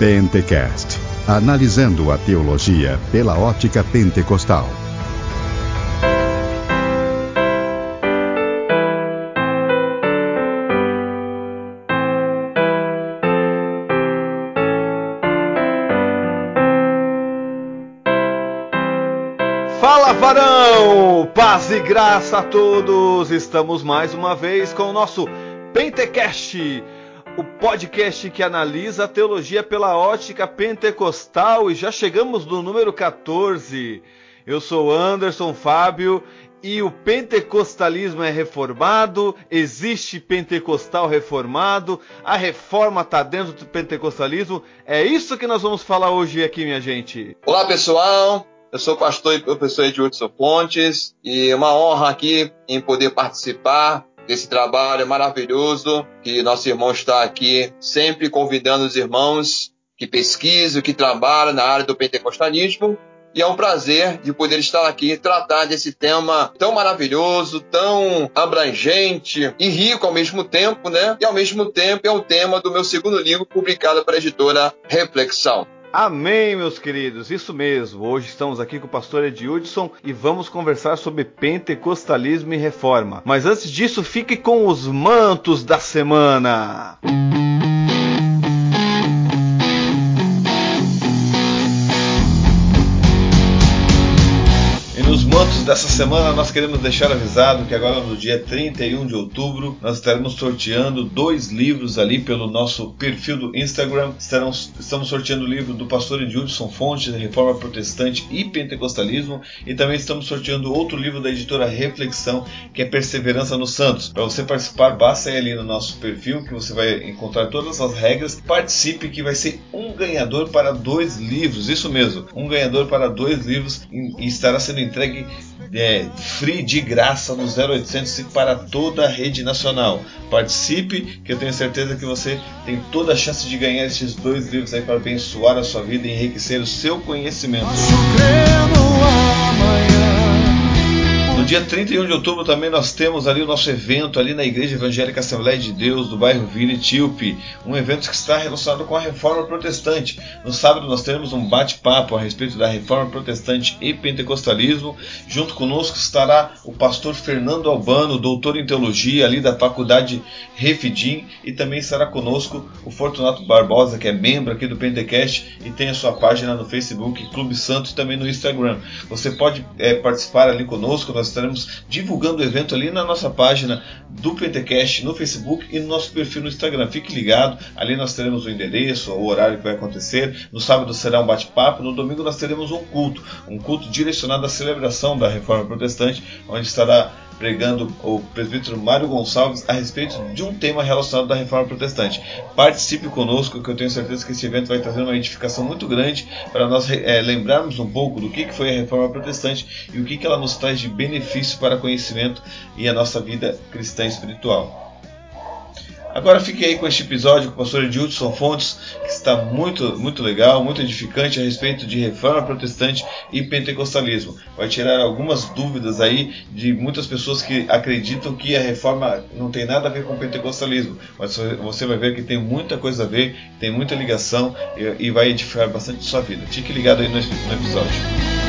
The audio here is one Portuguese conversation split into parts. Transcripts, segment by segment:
Pentecast analisando a teologia pela ótica pentecostal. Fala varão! Paz e graça a todos! Estamos mais uma vez com o nosso Pentecast, o podcast que analisa a teologia pela ótica pentecostal e já chegamos no número 14. Eu sou Anderson Fábio e o pentecostalismo é reformado, existe pentecostal reformado, a reforma está dentro do pentecostalismo. É isso que nós vamos falar hoje aqui, minha gente. Olá pessoal, eu sou o pastor e professor Edilson Pontes e é uma honra aqui em poder participar desse trabalho maravilhoso que nosso irmão está aqui sempre convidando os irmãos que pesquisam, que trabalham na área do pentecostalismo. E é um prazer de poder estar aqui e tratar desse tema tão maravilhoso, tão abrangente e rico ao mesmo tempo, né? E ao mesmo tempo é o tema do meu segundo livro publicado para a editora Reflexão. Amém, meus queridos, isso mesmo. Hoje estamos aqui com o pastor Edildson e vamos conversar sobre pentecostalismo e reforma. Mas antes disso, fique com os mantos da semana. E nos mantos dessa semana nós queremos deixar avisado que agora no dia 31 de outubro nós estaremos sorteando dois livros ali pelo nosso perfil do Instagram. Estaremos, estamos sorteando o livro do pastor Edilson Fontes, Reforma Protestante e Pentecostalismo, e também estamos sorteando outro livro da editora Reflexão, que é Perseverança nos Santos. Para você participar, basta ir ali no nosso perfil que você vai encontrar todas as regras. Participe que vai ser um ganhador para dois livros, isso mesmo, um ganhador para dois livros e estará sendo entregue é, free de graça no 0800 para toda a rede nacional. Participe, que eu tenho certeza que você tem toda a chance de ganhar esses dois livros aí para abençoar a sua vida e enriquecer o seu conhecimento. Dia 31 de outubro também nós temos ali o nosso evento ali na Igreja Evangélica Assembleia de Deus do bairro Vila Etíope, um evento que está relacionado com a Reforma Protestante. No sábado nós teremos um bate-papo a respeito da Reforma Protestante e Pentecostalismo. Junto conosco estará o pastor Fernando Albano, doutor em teologia ali da Faculdade Refidim, e também estará conosco o Fortunato Barbosa, que é membro aqui do Pentecast e tem a sua página no Facebook Clube Santos e também no Instagram. Você pode é, participar ali conosco, nós estaremos divulgando o evento ali na nossa página do Pentecast no Facebook e no nosso perfil no Instagram. Fique ligado, ali nós teremos o endereço, o horário que vai acontecer. No sábado será um bate-papo, no domingo nós teremos um culto, um culto direcionado à celebração da Reforma Protestante, onde estará pregando o presbítero Mário Gonçalves a respeito de um tema relacionado à reforma protestante. Participe conosco, que eu tenho certeza que esse evento vai trazer uma edificação muito grande para nós é, lembrarmos um pouco do que, que foi a reforma protestante e o que, que ela nos traz de benefício para conhecimento e a nossa vida cristã espiritual. Agora fique aí com este episódio com o pastor Edilson Fontes, que está muito, muito legal, muito edificante a respeito de reforma protestante e pentecostalismo. Vai tirar algumas dúvidas aí de muitas pessoas que acreditam que a reforma não tem nada a ver com o pentecostalismo, mas você vai ver que tem muita coisa a ver, tem muita ligação e, vai edificar bastante sua vida. Fique ligado aí no, no episódio.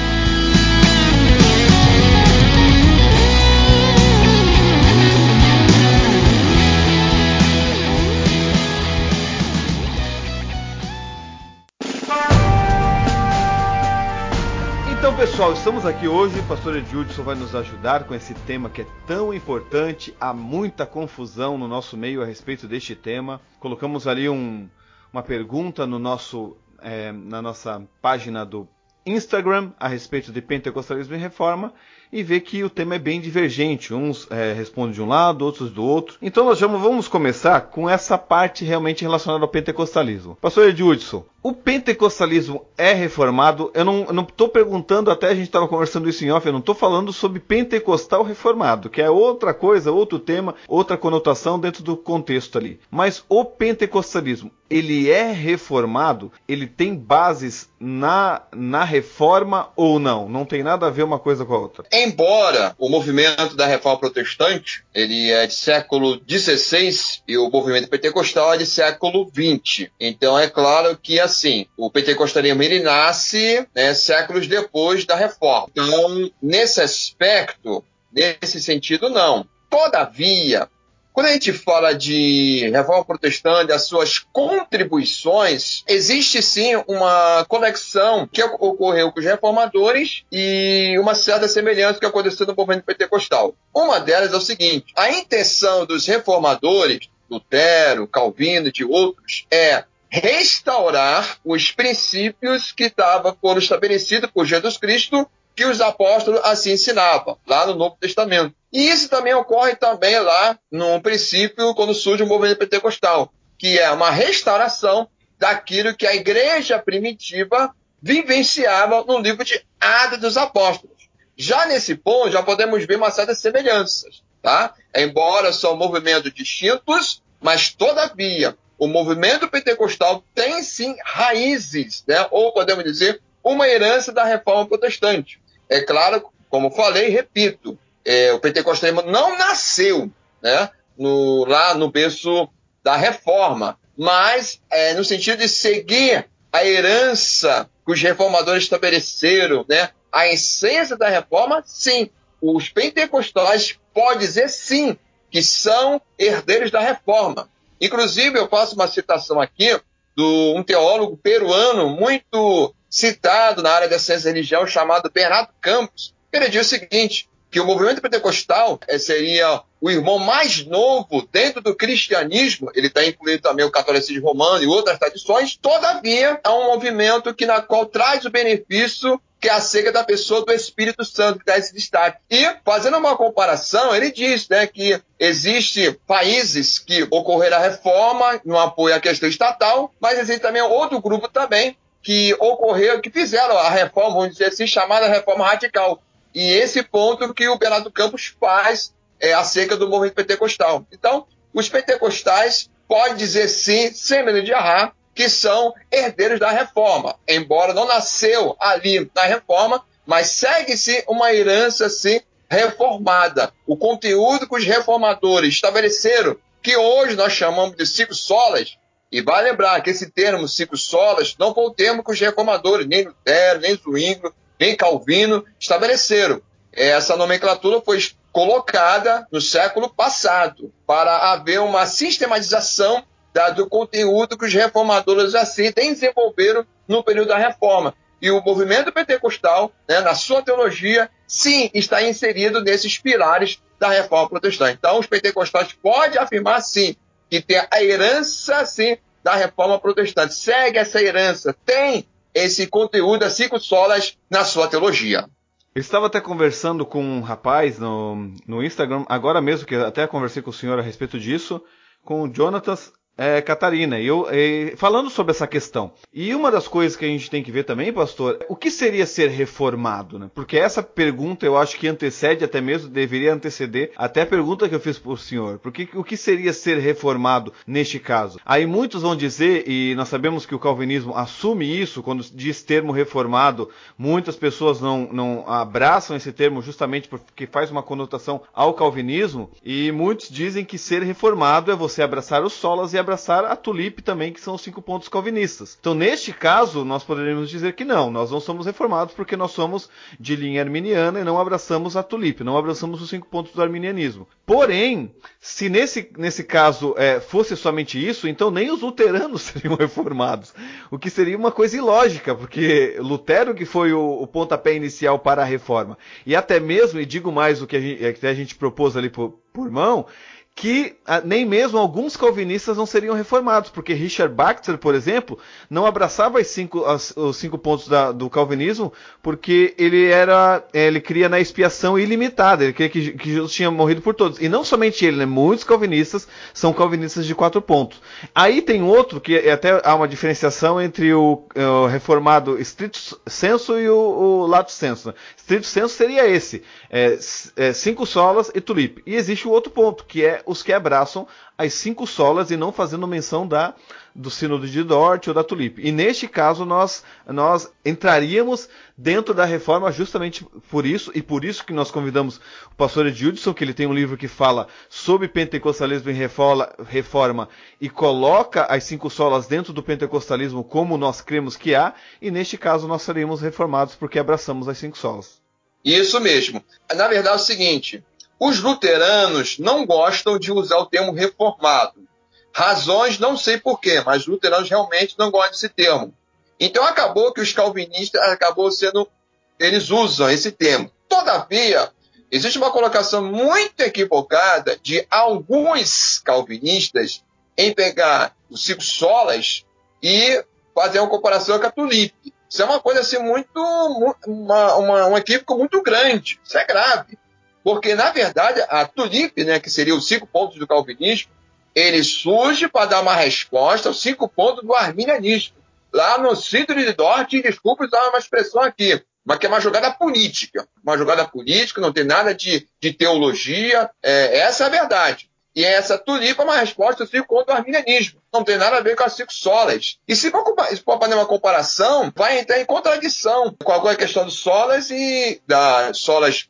Pessoal, estamos aqui hoje. O pastor Edilson vai nos ajudar com esse tema que é tão importante. Há muita confusão no nosso meio a respeito deste tema. Colocamos ali um, uma pergunta no nosso, é, na nossa página do Instagram a respeito de pentecostalismo e reforma e vê que o tema é bem divergente. Uns é, respondem de um lado, outros do outro. Então nós vamos começar com essa parte realmente relacionada ao pentecostalismo. Pastor Edilson, o pentecostalismo é reformado? Eu não estou perguntando, até a gente estava conversando isso em off, eu não estou falando sobre pentecostal reformado, que é outra coisa, outro tema, outra conotação dentro do contexto ali. Mas o pentecostalismo ele é reformado, ele tem bases na, na reforma ou não? Não tem nada a ver uma coisa com a outra. Embora o movimento da reforma protestante ele é de século XVI e o movimento pentecostal é de século XX. Então é claro que assim o pentecostalismo ele nasce né, séculos depois da reforma. Então nesse aspecto, nesse sentido não. Todavia, quando a gente fala de reforma protestante, as suas contribuições, existe sim uma conexão que ocorreu com os reformadores e uma certa semelhança que aconteceu no movimento pentecostal. Uma delas é o seguinte: a intenção dos reformadores, Lutero, Calvino e de outros, é restaurar os princípios que estavam foram estabelecidos por Jesus Cristo que os apóstolos assim ensinavam, lá no Novo Testamento. E isso também ocorre também lá no princípio, quando surge o movimento pentecostal, que é uma restauração daquilo que a igreja primitiva vivenciava no livro de Atos dos Apóstolos. Já nesse ponto, já podemos ver uma certa semelhanças, tá? Embora são movimentos distintos, mas todavia o movimento pentecostal tem sim raízes, né? Ou podemos dizer uma herança da reforma protestante. É claro, como falei, repito, é, o pentecostalismo não nasceu né, no, lá no berço da reforma, mas é, no sentido de seguir a herança que os reformadores estabeleceram, né, a essência da reforma, sim. Os pentecostais podem dizer sim que são herdeiros da reforma. Inclusive, eu faço uma citação aqui de um teólogo peruano muito citado na área da ciência e religião, chamado Bernardo Campos. Ele diz o seguinte: que o movimento pentecostal é, seria o irmão mais novo dentro do cristianismo, ele está incluído também o catolicismo romano e outras tradições, todavia é um movimento que na qual traz o benefício que é acerca da pessoa do Espírito Santo, que dá esse destaque. E, fazendo uma comparação, ele diz né, que existe países que ocorreram a reforma no apoio à questão estatal, mas existe também outro grupo também que ocorreu, que fizeram a reforma, vamos dizer assim, chamada reforma radical. E esse ponto que o Bernardo Campos faz é, acerca do movimento pentecostal. Então, os pentecostais podem dizer sim, sem medo de errar, que são herdeiros da reforma, embora não nasceu ali na reforma, mas segue-se uma herança sim reformada. O conteúdo que os reformadores estabeleceram, que hoje nós chamamos de cinco solas, e vale lembrar que esse termo cinco solas não foi o termo que os reformadores, nem Lutero, nem Zwinglio, nem Calvino estabeleceram. Essa nomenclatura foi colocada no século passado para haver uma sistematização do conteúdo que os reformadores assim desenvolveram no período da reforma. E o movimento pentecostal, né, na sua teologia, sim, está inserido nesses pilares da reforma protestante. Então, os pentecostais podem afirmar, sim, que tem a herança, assim, da reforma protestante. Segue essa herança, tem esse conteúdo, as cinco solas, na sua teologia. Eu estava até conversando com um rapaz no, no Instagram, agora mesmo, que até conversei com o senhor a respeito disso, com o Jonatas é, Catarina, eu é, falando sobre essa questão. E uma das coisas que a gente tem que ver também, pastor, o que seria ser reformado, né? Porque essa pergunta eu acho que antecede até mesmo, deveria anteceder até a pergunta que eu fiz para o senhor. Porque o que seria ser reformado neste caso? Aí muitos vão dizer, e nós sabemos que o calvinismo assume isso quando diz termo reformado, muitas pessoas não, não abraçam esse termo justamente porque faz uma conotação ao calvinismo, e muitos dizem que ser reformado é você abraçar os solas e abraçar a tulipe também, que são os cinco pontos calvinistas. Então, neste caso, nós poderíamos dizer que não, nós não somos reformados porque nós somos de linha arminiana e não abraçamos a tulipe, não abraçamos os cinco pontos do arminianismo. Porém, se nesse, nesse caso é, fosse somente isso, então nem os luteranos seriam reformados, o que seria uma coisa ilógica, porque Lutero que foi o, o pontapé inicial para a reforma, e até mesmo, e digo mais o que a gente, que a gente propôs ali por, por mão, que ah, nem mesmo alguns calvinistas não seriam reformados, porque Richard Baxter, por exemplo, não abraçava cinco, as, os cinco pontos da, do calvinismo, porque ele era, eh, ele cria na expiação ilimitada, ele cria que, que, Jesus tinha morrido por todos. E não somente ele, né, muitos calvinistas são calvinistas de quatro pontos. Aí tem outro que é até há uma diferenciação entre o, o reformado estrito senso e o, o lato senso. Né? Estrito senso seria esse, é, é, cinco solas e tulipe. E existe o outro ponto, que é os que abraçam as cinco solas e não fazendo menção da do Sínodo de Dort ou da Tulip. E neste caso nós nós entraríamos dentro da reforma justamente por isso e por isso que nós convidamos o pastor Edildson, que ele tem um livro que fala sobre pentecostalismo e reforma e coloca as cinco solas dentro do pentecostalismo como nós cremos que há, e neste caso nós seremos reformados porque abraçamos as cinco solas. Isso mesmo. Na verdade é o seguinte, os luteranos não gostam de usar o termo reformado. Razões, não sei porquê, mas luteranos realmente não gostam desse termo. Então acabou que os calvinistas acabou sendo. Eles usam esse termo. Todavia, existe uma colocação muito equivocada de alguns calvinistas em pegar os cinco solas e fazer uma comparação com a tulipe. Isso é uma coisa assim muito. Uma, uma, um equívoco muito grande. Isso é grave. Porque, na verdade, a tulipe, né, que seria os cinco pontos do calvinismo, ele surge para dar uma resposta aos cinco pontos do arminianismo. Lá no Síndrome de Dort, desculpe usar uma expressão aqui, mas que é uma jogada política. Uma jogada política, não tem nada de, de teologia, é, essa é a verdade. E essa tulipa é uma resposta aos cinco pontos do arminianismo. Não tem nada a ver com as cinco solas. E se for, for fazer uma comparação, vai entrar em contradição com a questão dos solas e das solas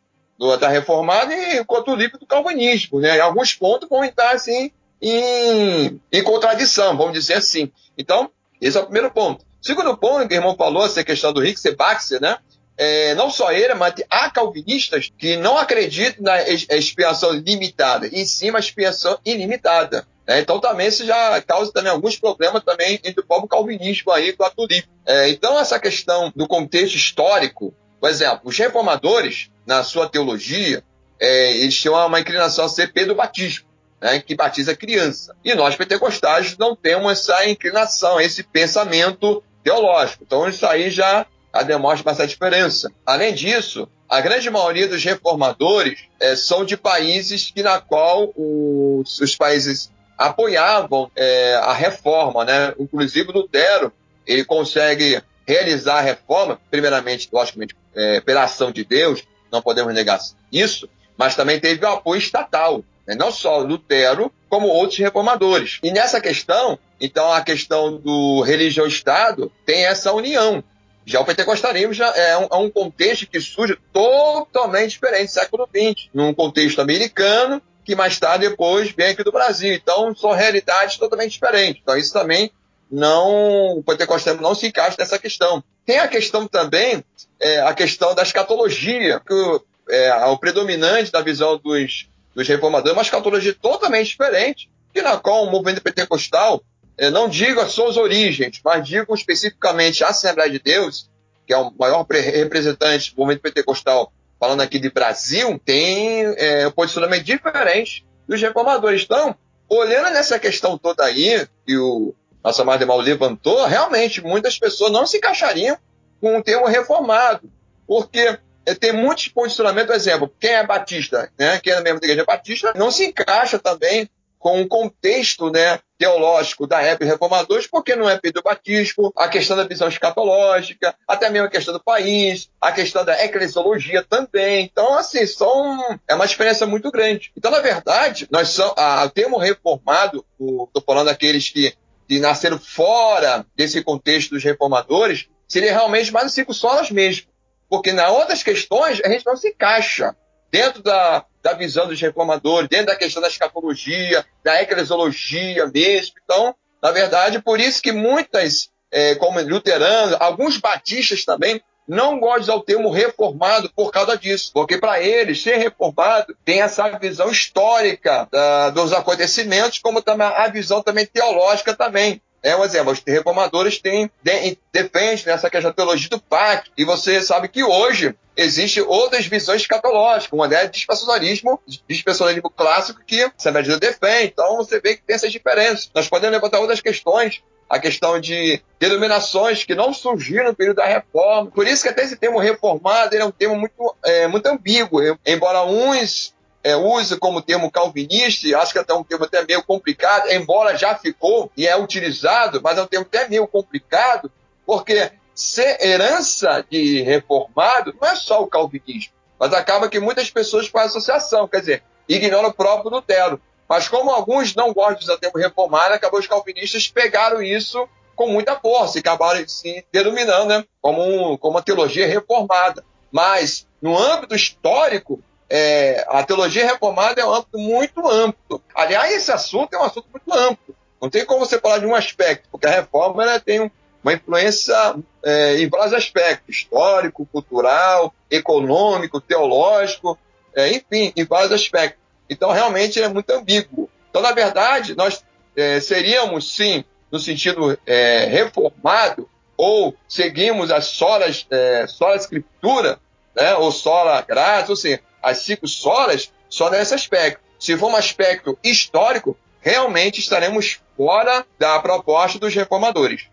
da reformada e a tulipa do calvinismo. Né? Em alguns pontos vão entrar assim em, em contradição, vamos dizer assim. Então, esse é o primeiro ponto. Segundo ponto que o irmão falou, essa questão do Rick Sebaxer, né? É, não só ele, mas há calvinistas que não acreditam na expiação limitada, e sim uma expiação ilimitada. Né? Então também isso já causa também alguns problemas também entre o povo calvinismo aí com a tulipa. É, então essa questão do contexto histórico, por exemplo, os reformadores, na sua teologia, é, eles tinham uma inclinação a ser Pedro Batismo né, que batiza criança. E nós pentecostais não temos essa inclinação, esse pensamento teológico. Então isso aí já demonstra bastante diferença. Além disso, a grande maioria dos reformadores é, são de países que na qual os, os países apoiavam é, a reforma, né? Inclusive Lutero, ele consegue realizar a reforma, primeiramente, logicamente, é, pela ação de Deus, não podemos negar isso, mas também teve o apoio estatal. Né? Não só Lutero, como outros reformadores. E nessa questão, então a questão do religião-estado tem essa união. Já o pentecostalismo já é um, é um, contexto que surge totalmente diferente, século XX, num contexto americano, que mais tarde depois vem aqui do Brasil. Então são realidades totalmente diferentes. Então isso também não, o pentecostalismo não se encaixa nessa questão. Tem a questão também, é, a questão da escatologia, que é, o predominante da visão dos dos reformadores, uma escatologia totalmente diferente, que na qual o movimento pentecostal, eh, não digo as suas origens, mas digo especificamente a Assembleia de Deus, que é o maior representante do movimento pentecostal, falando aqui de Brasil, tem é, um posicionamento diferente dos reformadores. Então, olhando nessa questão toda aí, que o nosso amado Mal levantou, realmente muitas pessoas não se encaixariam com o termo reformado, porque é, tem muitos posicionamentos, por exemplo, quem é batista, né, quem é da mesma igreja batista, não se encaixa também com o contexto né, teológico da época reformadores, porque não é Pedro Batismo, a questão da visão escatológica, até mesmo a questão do país, a questão da eclesiologia também. Então, assim, são, é uma experiência muito grande. Então, na verdade, nós somos, a, o termo reformado, estou falando daqueles que, que nasceram fora desse contexto dos reformadores, seria realmente mais os cinco solas mesmo. Porque nas outras questões a gente não se encaixa dentro da, da visão dos reformadores, dentro da questão da escatologia, da eclesiologia mesmo. Então, na verdade, por isso que muitas, é, como luteranos, alguns batistas também, não gostam de usar o termo reformado por causa disso. Porque para eles, ser reformado tem essa visão histórica dos acontecimentos, como também a visão também teológica também. É um exemplo, os reformadores têm, de, defendem nessa questão da teologia do pacto, e você sabe que hoje existem outras visões escatológicas, uma é dispensacionalismo, dispensacionalismo clássico que essa medida defende, então você vê que tem essas diferenças. Nós podemos levantar outras questões, a questão de denominações que não surgiram no período da reforma. Por isso que até esse termo reformado é um termo muito, é, muito ambíguo, embora uns é, como termo calvinista, acho que é até um termo até meio complicado, embora já ficou e é utilizado, mas é um termo até meio complicado, porque ser herança de reformado não é só o calvinismo, mas acaba que muitas pessoas fazem associação, quer dizer, ignoram o próprio Lutero. Mas como alguns não gostam de usar o termo reformado, acabou os calvinistas pegaram isso com muita força e acabaram se denominando né, como, um, como uma teologia reformada. Mas, no âmbito histórico, é, a teologia reformada é um âmbito muito amplo. Aliás, esse assunto é um assunto muito amplo. Não tem como você falar de um aspecto, porque a reforma tem uma influência é, em vários aspectos: histórico, cultural, econômico, teológico, é, enfim, em vários aspectos. Então, realmente, é muito ambíguo. Então, na verdade, nós é, seríamos, sim, no sentido é, reformado, ou seguimos as solas, é, sola escritura, né, ou sola graça, ou seja, as cinco solas, só nesse aspecto. Se for um aspecto histórico, realmente estaremos fora da proposta dos reformadores.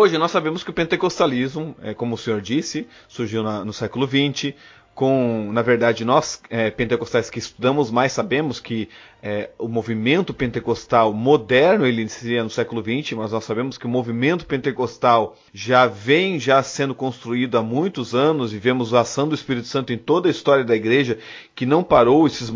Hoje nós sabemos que o pentecostalismo, é, como o senhor disse, surgiu na, no século XX, com, na verdade, nós é, pentecostais que estudamos mais sabemos que é, o movimento pentecostal moderno ele inicia no século XX, mas nós sabemos que o movimento pentecostal já vem já sendo construído há muitos anos e vemos a ação do Espírito Santo em toda a história da igreja que não parou esses,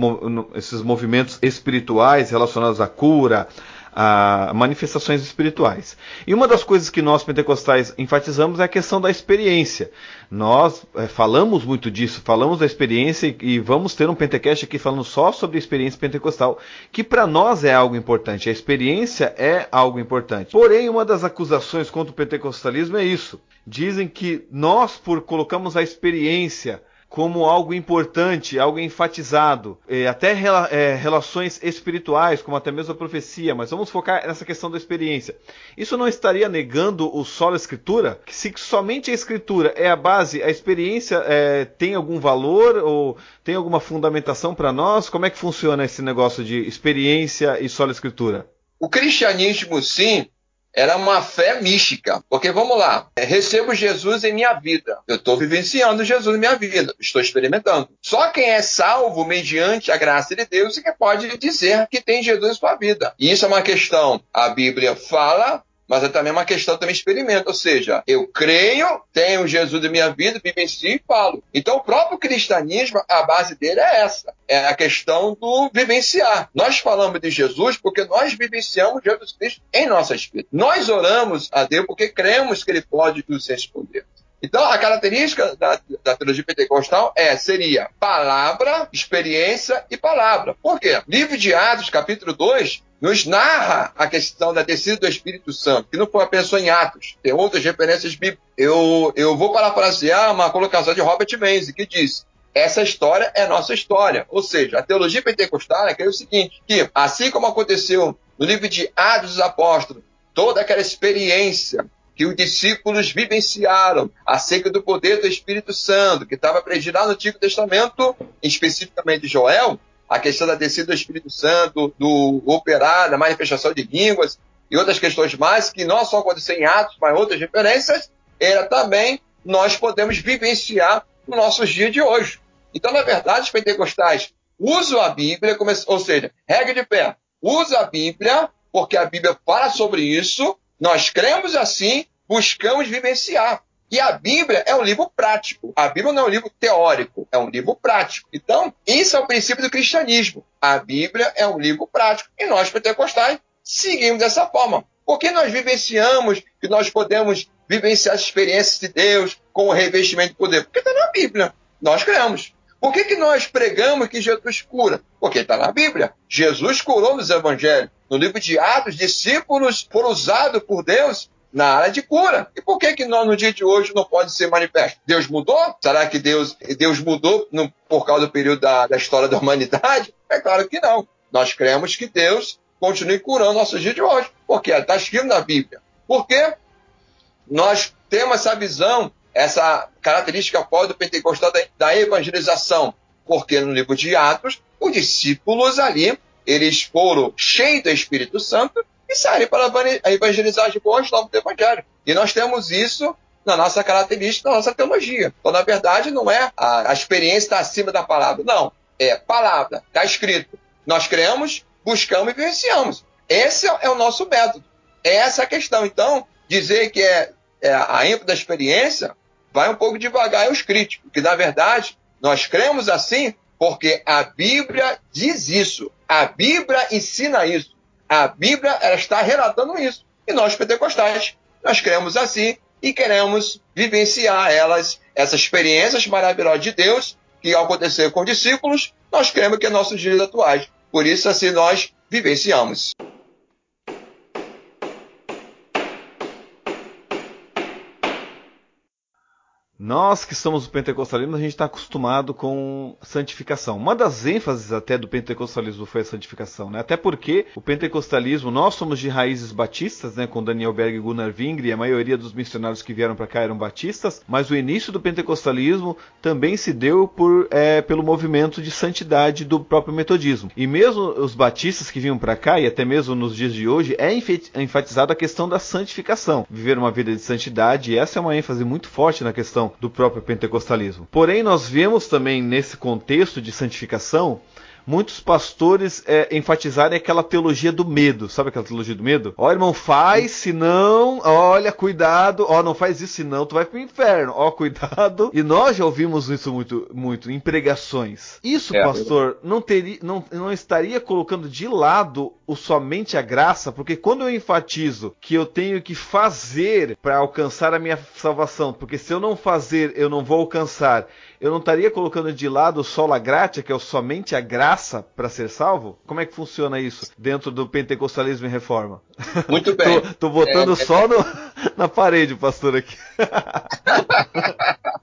esses movimentos espirituais relacionados à cura, a manifestações espirituais. E uma das coisas que nós pentecostais enfatizamos é a questão da experiência. Nós é, falamos muito disso, falamos da experiência e, vamos ter um Pentecast aqui falando só sobre a experiência pentecostal, que para nós é algo importante. A experiência é algo importante. Porém, uma das acusações contra o pentecostalismo é isso. Dizem que nós, por colocamos a experiência como algo importante, algo enfatizado, é, até rela, é, relações espirituais, como até mesmo a profecia, mas vamos focar nessa questão da experiência. Isso não estaria negando o solo escritura? Que se somente a escritura é a base, a experiência é, tem algum valor ou tem alguma fundamentação para nós? Como é que funciona esse negócio de experiência e solo escritura? O cristianismo, sim, era uma fé mística. Porque vamos lá, é, recebo Jesus em minha vida. Eu estou vivenciando Jesus em minha vida, estou experimentando. Só quem é salvo mediante a graça de Deus é que pode dizer que tem Jesus em sua vida. E isso é uma questão. A Bíblia fala, mas é também uma questão também experimento, ou seja, eu creio, tenho Jesus em minha vida, vivencio e falo. Então o próprio cristianismo, a base dele é essa, é a questão do vivenciar. Nós falamos de Jesus porque nós vivenciamos Jesus Cristo em nossa vida. Nós oramos a Deus porque cremos que Ele pode nos responder. Então, a característica da, da teologia pentecostal é, seria palavra, experiência e palavra. Por quê? Livro de Atos, capítulo 2, nos narra a questão da descida do Espírito Santo, que não foi apenas em Atos, tem outras referências bíblicas. Eu, eu vou parafrasear uma colocação de Robert Menzies, que diz essa história é nossa história. Ou seja, a teologia pentecostal é, é o seguinte, que assim como aconteceu no livro de Atos dos Apóstolos, toda aquela experiência que os discípulos vivenciaram acerca do poder do Espírito Santo, que estava previsto lá no Antigo Testamento, especificamente Joel, a questão da descida do Espírito Santo, do operar, da manifestação de línguas e outras questões mais, que não só acontecem em Atos, mas outras referências, era também nós podemos vivenciar no nossos dias de hoje. Então, na verdade, os pentecostais usam a Bíblia, ou seja, regra de pé, usa a Bíblia, porque a Bíblia fala sobre isso, nós cremos assim, buscamos vivenciar. E a Bíblia é um livro prático. A Bíblia não é um livro teórico, é um livro prático. Então, isso é o princípio do cristianismo. A Bíblia é um livro prático. E nós, pentecostais, seguimos dessa forma. Porque nós vivenciamos que nós podemos vivenciar as experiências de Deus com o revestimento de poder? Porque está na Bíblia. Nós cremos. Por que, que nós pregamos que Jesus cura? Porque está na Bíblia. Jesus curou nos evangelhos. No livro de Atos, discípulos foram usados por Deus na área de cura. E por que que nós, no dia de hoje não pode ser manifesto? Deus mudou? Será que Deus, Deus mudou no, por causa do período da, da história da humanidade? É claro que não. Nós cremos que Deus continue curando nossos dias de hoje, porque está escrito na Bíblia. Por quê? Nós temos essa visão essa característica pós do pentecostal da, da evangelização, porque no livro de Atos, os discípulos ali, eles foram cheios do Espírito Santo e saíram para evangelizar as boas novas do Evangelho. E nós temos isso na nossa característica, na nossa teologia. Então, na verdade, não é a, a experiência está acima da palavra. Não. É palavra, está escrito. Nós cremos, buscamos e vivenciamos. Esse é o nosso método. Essa é a questão. Então, dizer que é, é a ênfase da experiência vai um pouco devagar os críticos, que na verdade nós cremos assim porque a Bíblia diz isso, a Bíblia ensina isso, a Bíblia ela está relatando isso. E nós pentecostais, nós cremos assim e queremos vivenciar elas, essas experiências maravilhosas de Deus que aconteceram com discípulos, nós cremos que é nossos dias atuais. Por isso, assim, nós vivenciamos. Nós que somos pentecostalismo, a gente está acostumado com santificação. Uma das ênfases até do pentecostalismo foi a santificação, né? Até porque o pentecostalismo, nós somos de raízes batistas, né? Com Daniel Berg e Gunnar Wingre, e a maioria dos missionários que vieram para cá eram batistas, mas o início do pentecostalismo também se deu por, é, pelo movimento de santidade do próprio metodismo. E mesmo os batistas que vinham para cá, e até mesmo nos dias de hoje, é enfatizada a questão da santificação. Viver uma vida de santidade, e essa é uma ênfase muito forte na questão do próprio pentecostalismo. Porém, nós vemos também nesse contexto de santificação muitos pastores é, enfatizarem aquela teologia do medo. Sabe aquela teologia do medo? Ó, irmão, faz, senão, olha, cuidado, ó, não faz isso, senão tu vai pro inferno. Ó, cuidado. E nós já ouvimos isso muito, muito em pregações. Isso, é, pastor, não, teria, não, não estaria colocando de lado o somente a graça, porque quando eu enfatizo que eu tenho que fazer para alcançar a minha salvação, porque se eu não fazer, eu não vou alcançar, eu não estaria colocando de lado o sola gratia, que é somente a graça para ser salvo? Como é que funciona isso dentro do pentecostalismo em reforma? Muito bem. tô, tô botando é, só no, na parede, pastor, aqui.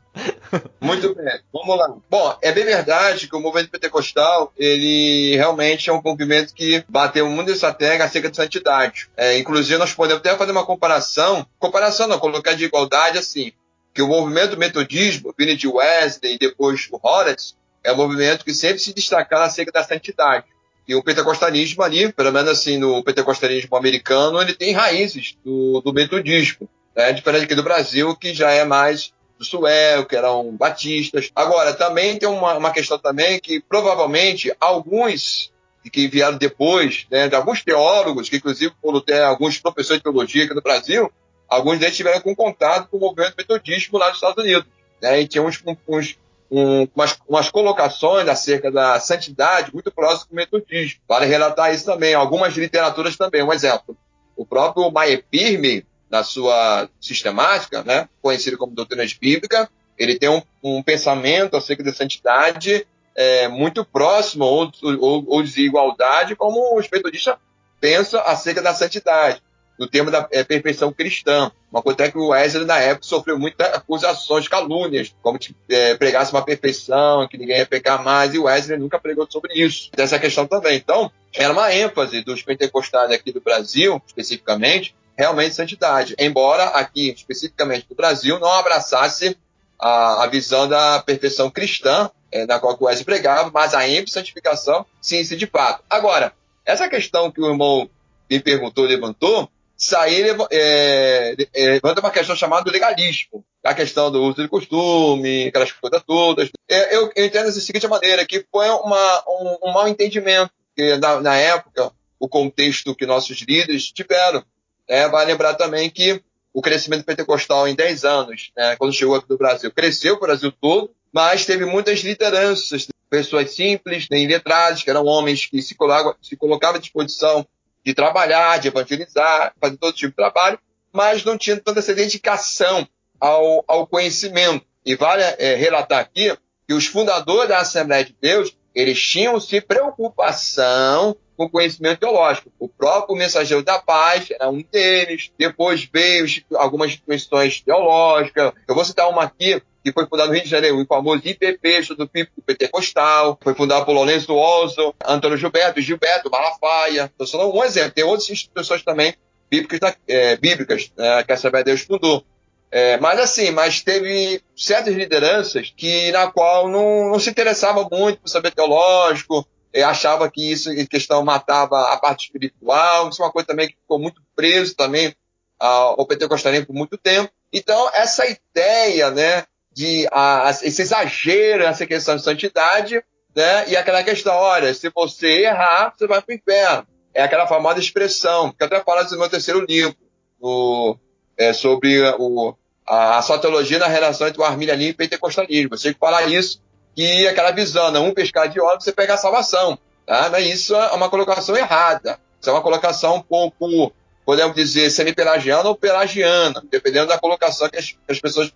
Muito bem, vamos lá. Bom, é bem verdade que o movimento pentecostal, ele realmente é um movimento que bateu muito essa terra acerca de santidade. É, inclusive, nós podemos até fazer uma comparação, comparação não, colocar de igualdade assim que o movimento metodismo, vindo de Wesley e depois o Horowitz, é um movimento que sempre se destacaram acerca da santidade. E o pentecostalismo ali, pelo menos assim no pentecostalismo americano, ele tem raízes do, do metodismo. Né? Diferente aqui do Brasil, que já é mais do sueco, que eram batistas. Agora, também tem uma, uma questão também que provavelmente alguns que vieram depois, né, de alguns teólogos, que inclusive foram até alguns professores de teologia aqui no Brasil, alguns deles tiveram com contato com o movimento metodismo lá nos Estados Unidos. Né? E tinha uns, uns, um, umas, umas, colocações acerca da santidade muito próximas do metodismo. Vale relatar isso também. Algumas literaturas também. Um exemplo. O próprio Maepirme, na sua sistemática, né, conhecido como doutrinas bíblica, ele tem um, um pensamento acerca da santidade é, muito próximo ou, ou, ou desigualdade, como os metodistas pensam acerca da santidade no tema da é, perfeição cristã. Uma coisa é que o Wesley, na época, sofreu muitas acusações, calúnias, como que é, pregasse uma perfeição, que ninguém ia pecar mais, e o Wesley nunca pregou sobre isso. Dessa questão também. Então, era uma ênfase dos pentecostais aqui do Brasil, especificamente, realmente santidade. Embora aqui, especificamente do Brasil, não abraçasse a, a visão da perfeição cristã, é, na qual o Wesley pregava, mas a ênfase santificação, sim, sim, de fato. Agora, essa questão que o irmão me perguntou, levantou, sair é, é, levanta uma questão chamada legalismo, a questão do uso de costume, aquelas coisas todas. É, eu, eu, entendo da seguinte maneira, que foi uma, um, um mal entendimento, que na, na, época, o contexto que nossos líderes tiveram. É, vai lembrar também que o crescimento pentecostal em 10 anos, né, quando chegou aqui no Brasil, cresceu o Brasil todo, mas teve muitas lideranças, pessoas simples, nem letradas, que eram homens que se colocavam, se colocavam à disposição de trabalhar, de evangelizar, fazer todo tipo de trabalho, mas não tinha tanta essa dedicação ao, ao conhecimento. E vale é, relatar aqui que os fundadores da Assembleia de Deus, eles tinham-se preocupação com o conhecimento teológico. O próprio mensageiro da paz era um deles. Depois veio algumas instituições teológicas. Eu vou citar uma aqui, que foi fundado no Rio de Janeiro, o famoso IPP, do Pípico Pentecostal, foi fundado por Lourenço Oso, Antônio Gilberto, Gilberto Malafaia. Estou só um exemplo. Tem outras instituições também bíblicas, é, bíblicas é, que a Assembleia de Deus fundou. É, mas assim, mas teve certas lideranças que na qual não, não se interessava muito por saber teológico, é, achava que isso em questão matava a parte espiritual, isso é uma coisa também que ficou muito preso também ao pentecostalismo por muito tempo. Então, essa ideia, né, de a, esse exagero nessa questão de santidade, né? E aquela questão, olha, se você errar, você vai para o inferno. É aquela famosa expressão, que até fala no meu terceiro livro, o, é, sobre o, a, a sua teologia na relação entre o arminianismo e o pentecostalismo. Você que falar isso, que aquela visão, não um pescar de óleo, você pega a salvação. Tá? Mas isso é uma colocação errada. Isso é uma colocação um pouco, podemos dizer, semi-pelagiana ou pelagiana, dependendo da colocação que as, que as pessoas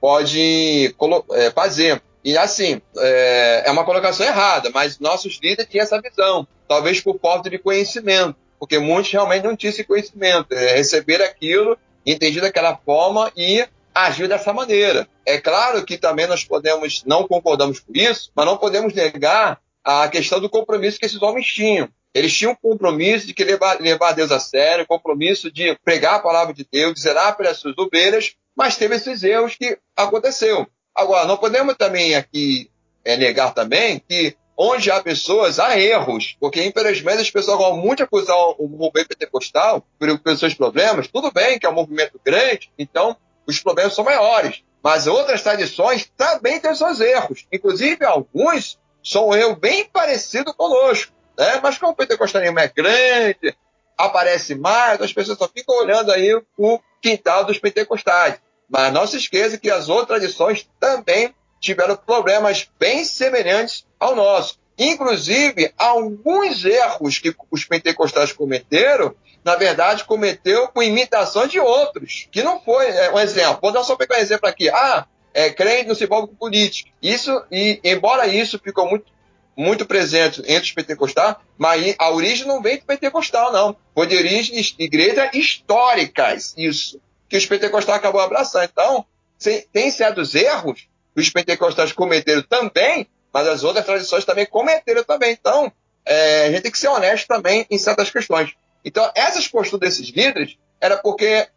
podem é, fazer. E assim, é, é, uma colocação errada, mas nossos líderes tinham essa visão, talvez por falta de conhecimento, porque muitos realmente não tinham esse conhecimento, é, receber aquilo, entendido daquela forma e agir dessa maneira. É claro que também nós podemos, não concordamos com isso, mas não podemos negar a questão do compromisso que esses homens tinham. Eles tinham um compromisso de levar, levar Deus a sério, compromisso de pregar a palavra de Deus, de zelar pelas suas ovelhas, mas teve esses erros que aconteceu. Agora, não podemos também aqui é, negar também que onde há pessoas, há erros, porque infelizmente as pessoas vão muito acusar o movimento pentecostal pelos seus problemas. Tudo bem que é um movimento grande, então os problemas são maiores. Mas outras tradições também têm seus erros. Inclusive, alguns são erros bem parecidos conosco. Né? Mas como o pentecostalismo é grande, aparece mais, as pessoas só ficam olhando aí o quintal dos pentecostais. Mas não se esqueça que as outras tradições também tiveram problemas bem semelhantes ao nosso. Inclusive, alguns erros que os pentecostais cometeram, na verdade, cometeu com imitação de outros, que não foi. É, um exemplo, vou dar só pegar um exemplo aqui. Ah, é, crente no se envolve com política. Isso, e embora isso ficou muito, muito presente entre os pentecostais, mas a origem não vem do pentecostal, não. Foi de origens de igrejas históricas, isso que os pentecostais acabou abraçando. Então, tem certos erros que os pentecostais cometeram também, mas as outras tradições também cometeram também. Então, é, a gente tem que ser honesto também em certas questões. Então, essas posturas desses líderes era porque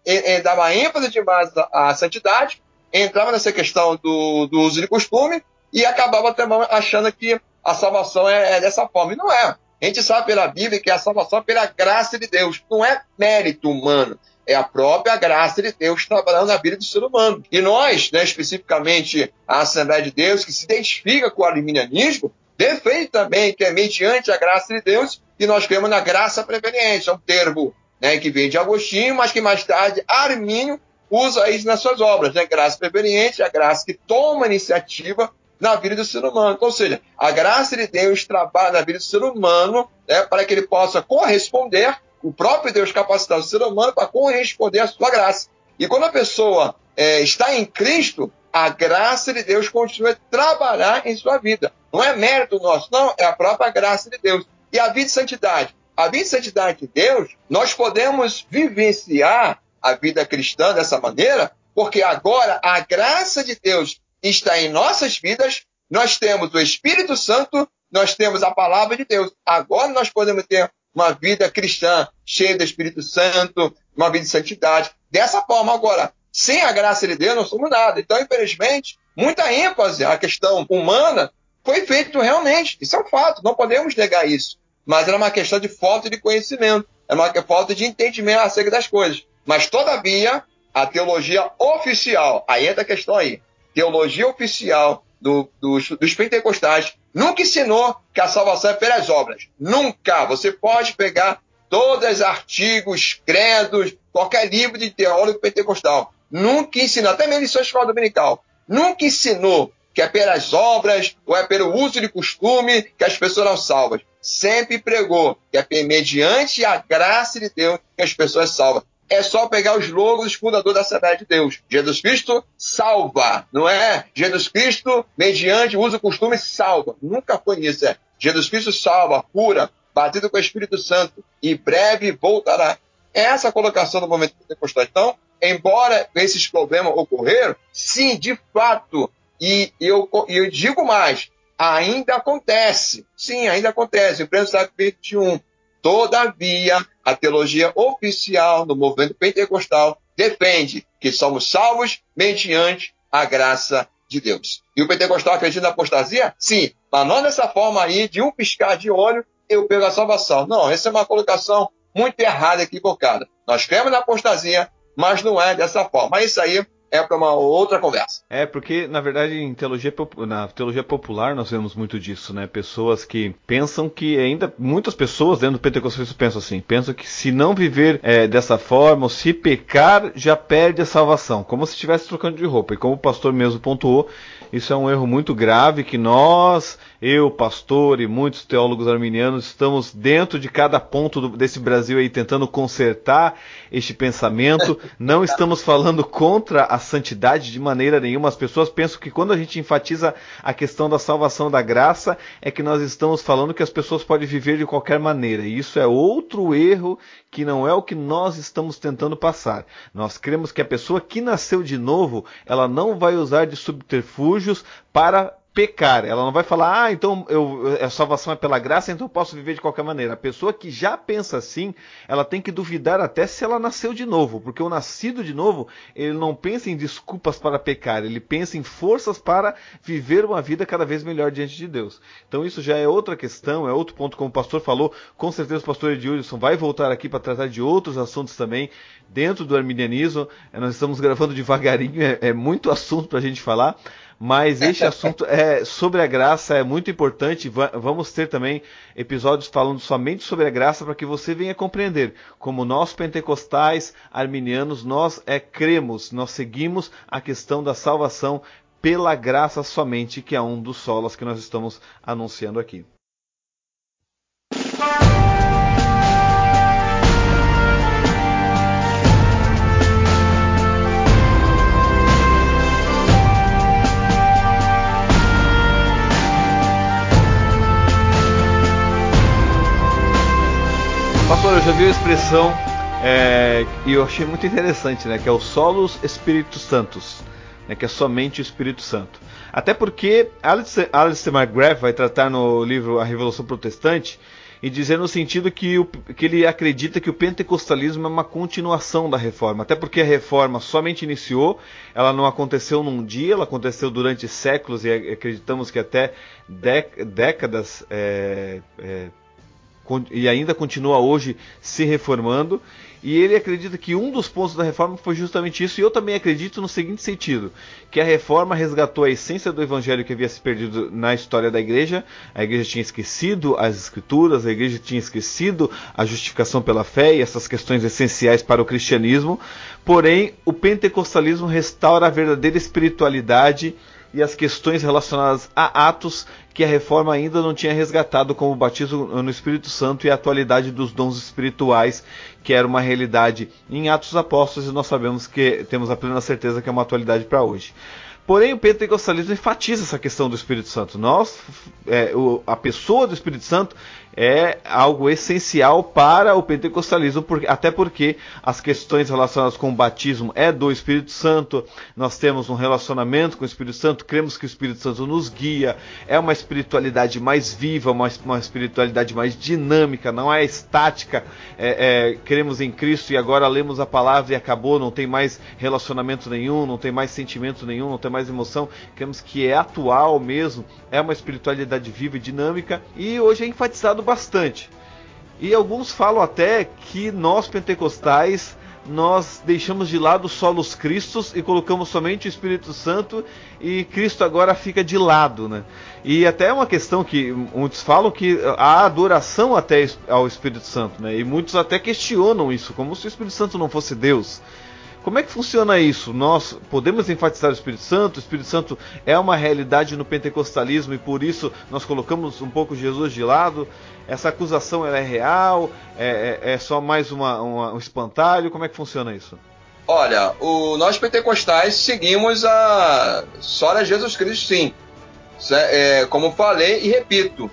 dava ênfase demais à, à santidade, entrava nessa questão do, do, uso de costume e acabava também achando que a salvação é, é dessa forma. E não é. A gente sabe pela Bíblia que a salvação é pela graça de Deus, não é mérito humano é a própria graça de Deus trabalhando na vida do ser humano. E nós, né, especificamente a Assembleia de Deus, que se identifica com o arminianismo, defende também que é mediante a graça de Deus que nós cremos na graça preveniente. É um termo né, que vem de Agostinho, mas que mais tarde Armínio usa isso nas suas obras. Né? Graça preveniente, a graça que toma iniciativa na vida do ser humano. Ou seja, a graça de Deus trabalha na vida do ser humano né, para que ele possa corresponder o próprio Deus capacitar o ser humano para corresponder à sua graça. E quando a pessoa é, está em Cristo, a graça de Deus continua a trabalhar em sua vida. Não é mérito nosso, não, é a própria graça de Deus. E a vida de santidade? A vida de santidade de Deus, nós podemos vivenciar a vida cristã dessa maneira, porque agora a graça de Deus está em nossas vidas, nós temos o Espírito Santo, nós temos a palavra de Deus. Agora nós podemos ter uma vida cristã cheia do Espírito Santo, uma vida de santidade. Dessa forma, agora, sem a graça de Deus, não somos nada. Então, infelizmente, muita ênfase à questão humana foi feita realmente. Isso é um fato, não podemos negar isso. Mas era uma questão de falta de conhecimento, era uma falta de entendimento acerca das coisas. Mas, todavia, a teologia oficial, aí entra a questão aí, teologia oficial do, dos, dos pentecostais nunca ensinou que a salvação é pelas obras. Nunca. Você pode pegar todos os artigos, credos, qualquer livro de teólogo pentecostal. Nunca ensinou, até mesmo em sua escola dominical, nunca ensinou que é pelas obras ou é pelo uso de costume que as pessoas são salvas. Sempre pregou que é mediante a graça de Deus que as pessoas salvas é só pegar os logos dos fundadores da Assembleia de Deus. Jesus Cristo salva, não é? Jesus Cristo, mediante uso do costume, salva. Nunca foi isso, é. Jesus Cristo salva, cura, batido com o Espírito Santo, e breve voltará. É essa colocação do momento pentecostal. Então, embora esses problemas ocorreram, sim, de fato, e eu, eu digo mais, ainda acontece. Sim, ainda acontece. O pleno século 21. Todavia, a teologia oficial do movimento pentecostal defende que somos salvos mediante a graça de Deus. E o pentecostal acredita na apostasia? Sim, mas não dessa forma aí, de um piscar de olho, eu pego a salvação. Não, essa é uma colocação muito errada, equivocada. Nós cremos na apostasia, mas não é dessa forma. Mas isso aí é para uma outra conversa. É, porque na verdade em teologia, na teologia popular nós vemos muito disso, né? Pessoas que pensam que ainda, muitas pessoas dentro do pentecostalismo pensam assim, pensam que se não viver é, dessa forma, ou se pecar, já perde a salvação, como se estivesse trocando de roupa. E como o pastor mesmo pontuou, isso é um erro muito grave que nós, eu, pastor e muitos teólogos arminianos, estamos dentro de cada ponto do, desse Brasil aí tentando consertar este pensamento. Não estamos falando contra a santidade de maneira nenhuma. As pessoas pensam que quando a gente enfatiza a questão da salvação da graça, é que nós estamos falando que as pessoas podem viver de qualquer maneira. E isso é outro erro que não é o que nós estamos tentando passar. Nós cremos que a pessoa que nasceu de novo, ela não vai usar de subterfúgios para pecar. Ela não vai falar, ah, então eu, a salvação é pela graça, então eu posso viver de qualquer maneira. A pessoa que já pensa assim, ela tem que duvidar até se ela nasceu de novo, porque o nascido de novo, ele não pensa em desculpas para pecar, ele pensa em forças para viver uma vida cada vez melhor diante de Deus. Então isso já é outra questão, é outro ponto, como o pastor falou. Com certeza o pastor Edilson vai voltar aqui para tratar de outros assuntos também dentro do arminianismo. Nós estamos gravando devagarinho, é, é muito assunto para a gente falar. Mas este assunto é sobre a graça é muito importante. Vamos ter também episódios falando somente sobre a graça para que você venha compreender como nós pentecostais, arminianos, nós é cremos, nós seguimos a questão da salvação pela graça somente, que é um dos solos que nós estamos anunciando aqui. Eu já vi a expressão é, e eu achei muito interessante, né? Que é o solos Espírito Santos, né, que é somente o Espírito Santo. Até porque Alistair, Alistair McGrath vai tratar no livro A Revolução Protestante e dizer no sentido que, o, que ele acredita que o pentecostalismo é uma continuação da reforma. Até porque a reforma somente iniciou, ela não aconteceu num dia, ela aconteceu durante séculos e acreditamos que até décadas é, é, e ainda continua hoje se reformando. E ele acredita que um dos pontos da reforma foi justamente isso, e eu também acredito no seguinte sentido: que a reforma resgatou a essência do evangelho que havia se perdido na história da igreja. A igreja tinha esquecido as escrituras, a igreja tinha esquecido a justificação pela fé e essas questões essenciais para o cristianismo. Porém, o pentecostalismo restaura a verdadeira espiritualidade e as questões relacionadas a atos que a reforma ainda não tinha resgatado, como o batismo no Espírito Santo e a atualidade dos dons espirituais, que era uma realidade em Atos Apóstolos e nós sabemos que temos a plena certeza que é uma atualidade para hoje. Porém, o pentecostalismo enfatiza essa questão do Espírito Santo. Nós, é, o, a pessoa do Espírito Santo é algo essencial para o pentecostalismo, porque, até porque as questões relacionadas com o batismo é do Espírito Santo, nós temos um relacionamento com o Espírito Santo, cremos que o Espírito Santo nos guia, é uma espiritualidade mais viva, uma, uma espiritualidade mais dinâmica, não é estática, é, é, cremos em Cristo e agora lemos a palavra e acabou, não tem mais relacionamento nenhum, não tem mais sentimento nenhum, não tem mais emoção, cremos que é atual mesmo, é uma espiritualidade viva e dinâmica, e hoje é enfatizado bastante. E alguns falam até que nós pentecostais nós deixamos de lado solos Cristos e colocamos somente o Espírito Santo e Cristo agora fica de lado, né? E até é uma questão que muitos falam que há adoração até ao Espírito Santo, né? E muitos até questionam isso, como se o Espírito Santo não fosse Deus. Como é que funciona isso? Nós podemos enfatizar o Espírito Santo? O Espírito Santo é uma realidade no pentecostalismo e por isso nós colocamos um pouco Jesus de lado? Essa acusação é real? É, é, é só mais uma, uma, um espantalho? Como é que funciona isso? Olha, o, nós pentecostais seguimos a só Jesus Cristo, sim. É, como falei e repito,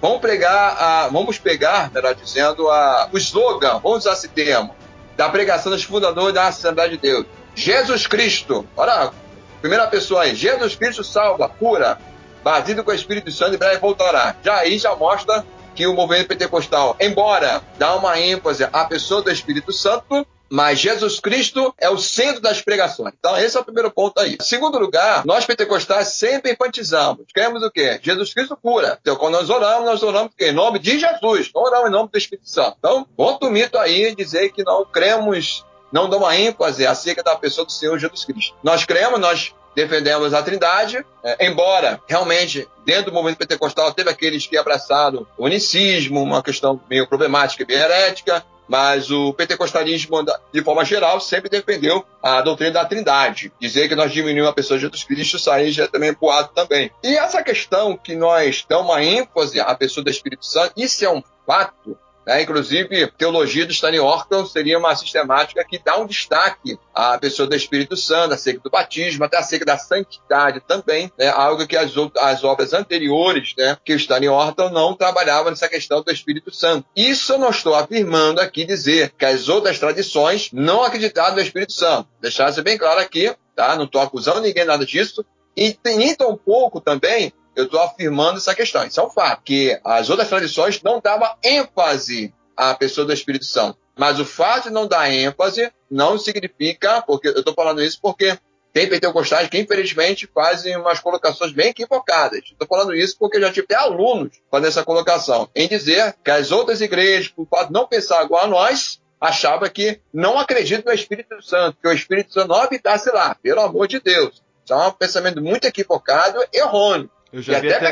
vamos pregar, a, vamos pegar, melhor dizendo, a, o slogan, vamos usar esse termo, da pregação dos fundadores da Assembleia de Deus. Jesus Cristo, olha, primeira pessoa aí, Jesus Cristo salva, cura, batido com o Espírito Santo e breve voltará. Já aí já mostra que o movimento pentecostal, embora dá uma ênfase à pessoa do Espírito Santo, mas Jesus Cristo é o centro das pregações. Então, esse é o primeiro ponto aí. Segundo lugar, nós pentecostais sempre enfatizamos. Queremos o quê? Jesus Cristo cura. Então, quando nós oramos, nós oramos em nome de Jesus. Não oramos em nome do Espírito Santo. Então, outro mito aí dizer que não cremos não dão uma ênfase acerca da pessoa do Senhor Jesus Cristo. Nós cremos, nós defendemos a Trindade, é, embora realmente dentro do movimento pentecostal teve aqueles que abraçaram o unicismo, uma questão meio problemática e herética, mas o pentecostalismo, de forma geral, sempre defendeu a doutrina da Trindade. Dizer que nós diminuímos a pessoa de Jesus Cristo, isso aí já é também poado também. E essa questão que nós damos uma ênfase à pessoa do Espírito Santo, isso é um fato né? Inclusive, teologia do Stanley Orton seria uma sistemática que dá um destaque à pessoa do Espírito Santo, acerca do batismo, até acerca da santidade também, né? algo que as, as obras anteriores, né? que o Stanley Orton não trabalhava nessa questão do Espírito Santo. Isso eu não estou afirmando aqui dizer que as outras tradições não acreditaram no Espírito Santo. Deixar isso bem claro aqui, tá? Não estou acusando ninguém nada disso. E nem tão pouco também eu estou afirmando essa questão. Isso é um fato, que as outras tradições não davam ênfase à pessoa do Espírito Santo. Mas o fato de não dar ênfase não significa, porque eu estou falando isso porque tem pentecostais que, infelizmente, fazem umas colocações bem equivocadas. Estou falando isso porque eu já tive até alunos fazendo essa colocação, em dizer que as outras igrejas, por fato de não pensar igual a nós, achava que não acreditam no Espírito Santo, que o Espírito Santo não habitasse lá, pelo amor de Deus. Isso é um pensamento muito equivocado, errôneo. Eu já e vi até, até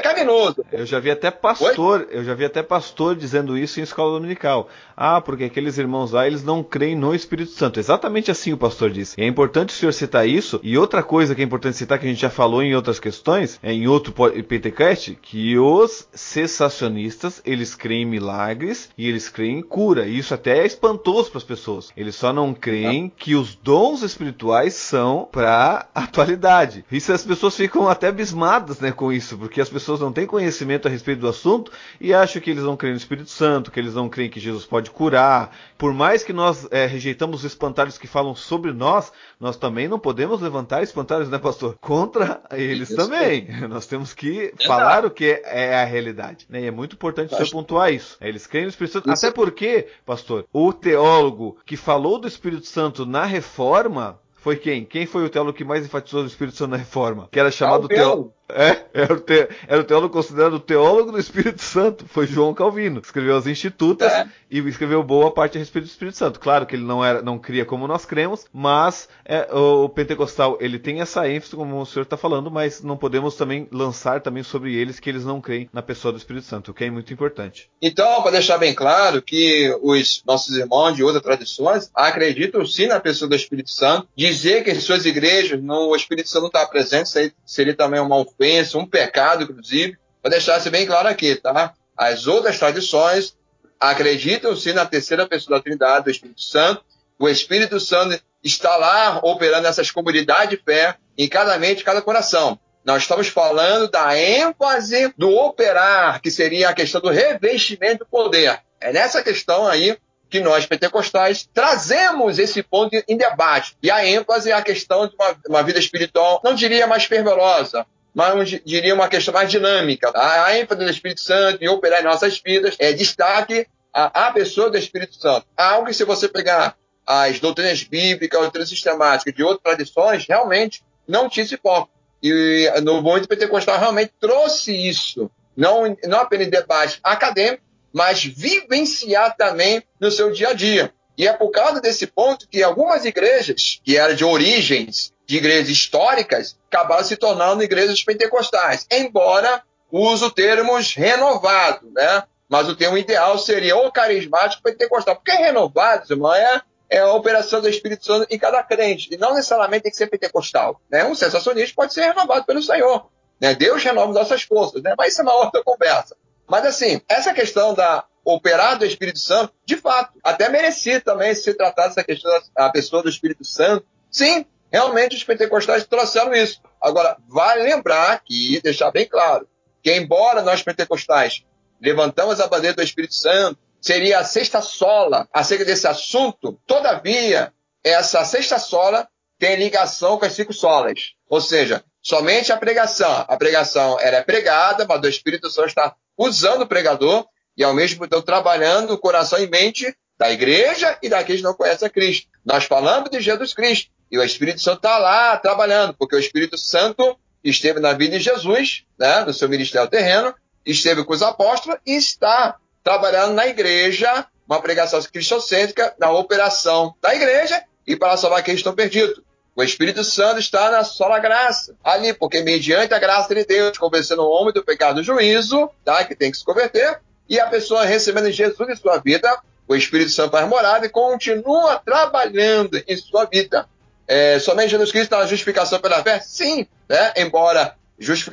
Eu já vi até pastor, Oi? eu já vi até pastor dizendo isso em escola dominical. Ah, porque aqueles irmãos lá, eles não creem no Espírito Santo. Exatamente assim o pastor disse. E é importante o senhor citar isso. E outra coisa que é importante citar, que a gente já falou em outras questões, é em outro Pentecast, que os cessacionistas, eles creem em milagres e eles creem em cura. E isso até é espantoso para as pessoas. Eles só não creem que os dons espirituais são para atualidade. Isso as pessoas ficam até abismadas, né, com isso, porque as pessoas não têm conhecimento a respeito do assunto e acham que eles não creem no Espírito Santo, que eles não creem que Jesus pode curar. Por mais que nós é, rejeitamos os espantalhos que falam sobre nós, nós também não podemos levantar espantalhos, né, pastor? Contra eles isso também. É. Nós temos que falar o que é a realidade. Né? E é muito importante você pontuar isso. Eles creem no Espírito Santo. Isso. Até porque, pastor, o teólogo que falou do Espírito Santo na reforma foi quem? Quem foi o teólogo que mais enfatizou o Espírito Santo na reforma? Que era chamado teólogo. É, era o, te, era o teólogo considerado o teólogo do Espírito Santo. Foi João Calvino. Escreveu as Institutas é. e escreveu boa parte a respeito do Espírito Santo. Claro que ele não era, não cria como nós cremos, mas é, o, pentecostal ele tem essa ênfase, como o senhor está falando, mas não podemos também lançar também sobre eles que eles não creem na pessoa do Espírito Santo, o que é muito importante. Então, para deixar bem claro que os nossos irmãos de outras tradições acreditam sim na pessoa do Espírito Santo. Dizer que em suas igrejas não, o Espírito Santo não está presente seria também uma ofensa ofensa, um pecado, inclusive, para deixar isso bem claro aqui, tá? As outras tradições acreditam sim na terceira pessoa da Trindade, do Espírito Santo. O Espírito Santo está lá operando essas comunidades de fé em cada mente, cada coração. Nós estamos falando da ênfase do operar, que seria a questão do revestimento do poder. É nessa questão aí que nós, pentecostais, trazemos esse ponto em debate. E a ênfase é a questão de uma, uma vida espiritual, não diria mais fervorosa, mas diria uma questão mais dinâmica. A ênfase do Espírito Santo e operar em nossas vidas é destaque a, a pessoa do Espírito Santo. Algo que se você pegar as doutrinas bíblicas, as doutrinas sistemáticas de outras tradições, realmente não tinha esse foco. E no movimento pentecostal realmente trouxe isso. Não, não apenas em debate acadêmico, mas vivenciar também no seu dia a dia. E é por causa desse ponto que algumas igrejas, que eram de origens de igrejas históricas, acabaram se tornando igrejas pentecostais, embora use termos renovado, né? Mas o termo ideal seria o carismático pentecostal. Porque renovado, irmão, é, é a operação do Espírito Santo em cada crente. E não necessariamente tem que ser pentecostal. Né? Um sensacionista pode ser renovado pelo Senhor. Né? Deus renova nossas forças, né? mas isso é uma outra conversa. Mas assim, essa questão da operar do Espírito Santo, de fato, até merecia também se tratar dessa questão da pessoa do Espírito Santo. Sim, realmente os pentecostais trouxeram isso. Agora, vale lembrar aqui, deixar bem claro, que embora nós pentecostais levantamos a bandeira do Espírito Santo, seria a sexta sola acerca desse assunto, todavia, essa sexta sola tem ligação com as cinco solas. Ou seja, somente a pregação. A pregação era pregada, mas o Espírito Santo está usando o pregador e ao mesmo tempo trabalhando o coração e mente da igreja e daqueles que não conhecem a Cristo. Nós falamos de Jesus Cristo e o Espírito Santo está lá trabalhando, porque o Espírito Santo esteve na vida de Jesus, né, no seu ministério terreno, esteve com os apóstolos e está trabalhando na igreja, uma pregação cristocêntrica, na operação da igreja e para salvar aqueles que estão perdidos. O Espírito Santo está na sola graça, ali, porque mediante a graça de Deus, convencendo o homem do pecado do juízo, tá? que tem que se converter, e a pessoa recebendo Jesus em sua vida, o Espírito Santo faz morada e continua trabalhando em sua vida. É, somente Jesus Cristo na justificação pela fé? Sim, né? embora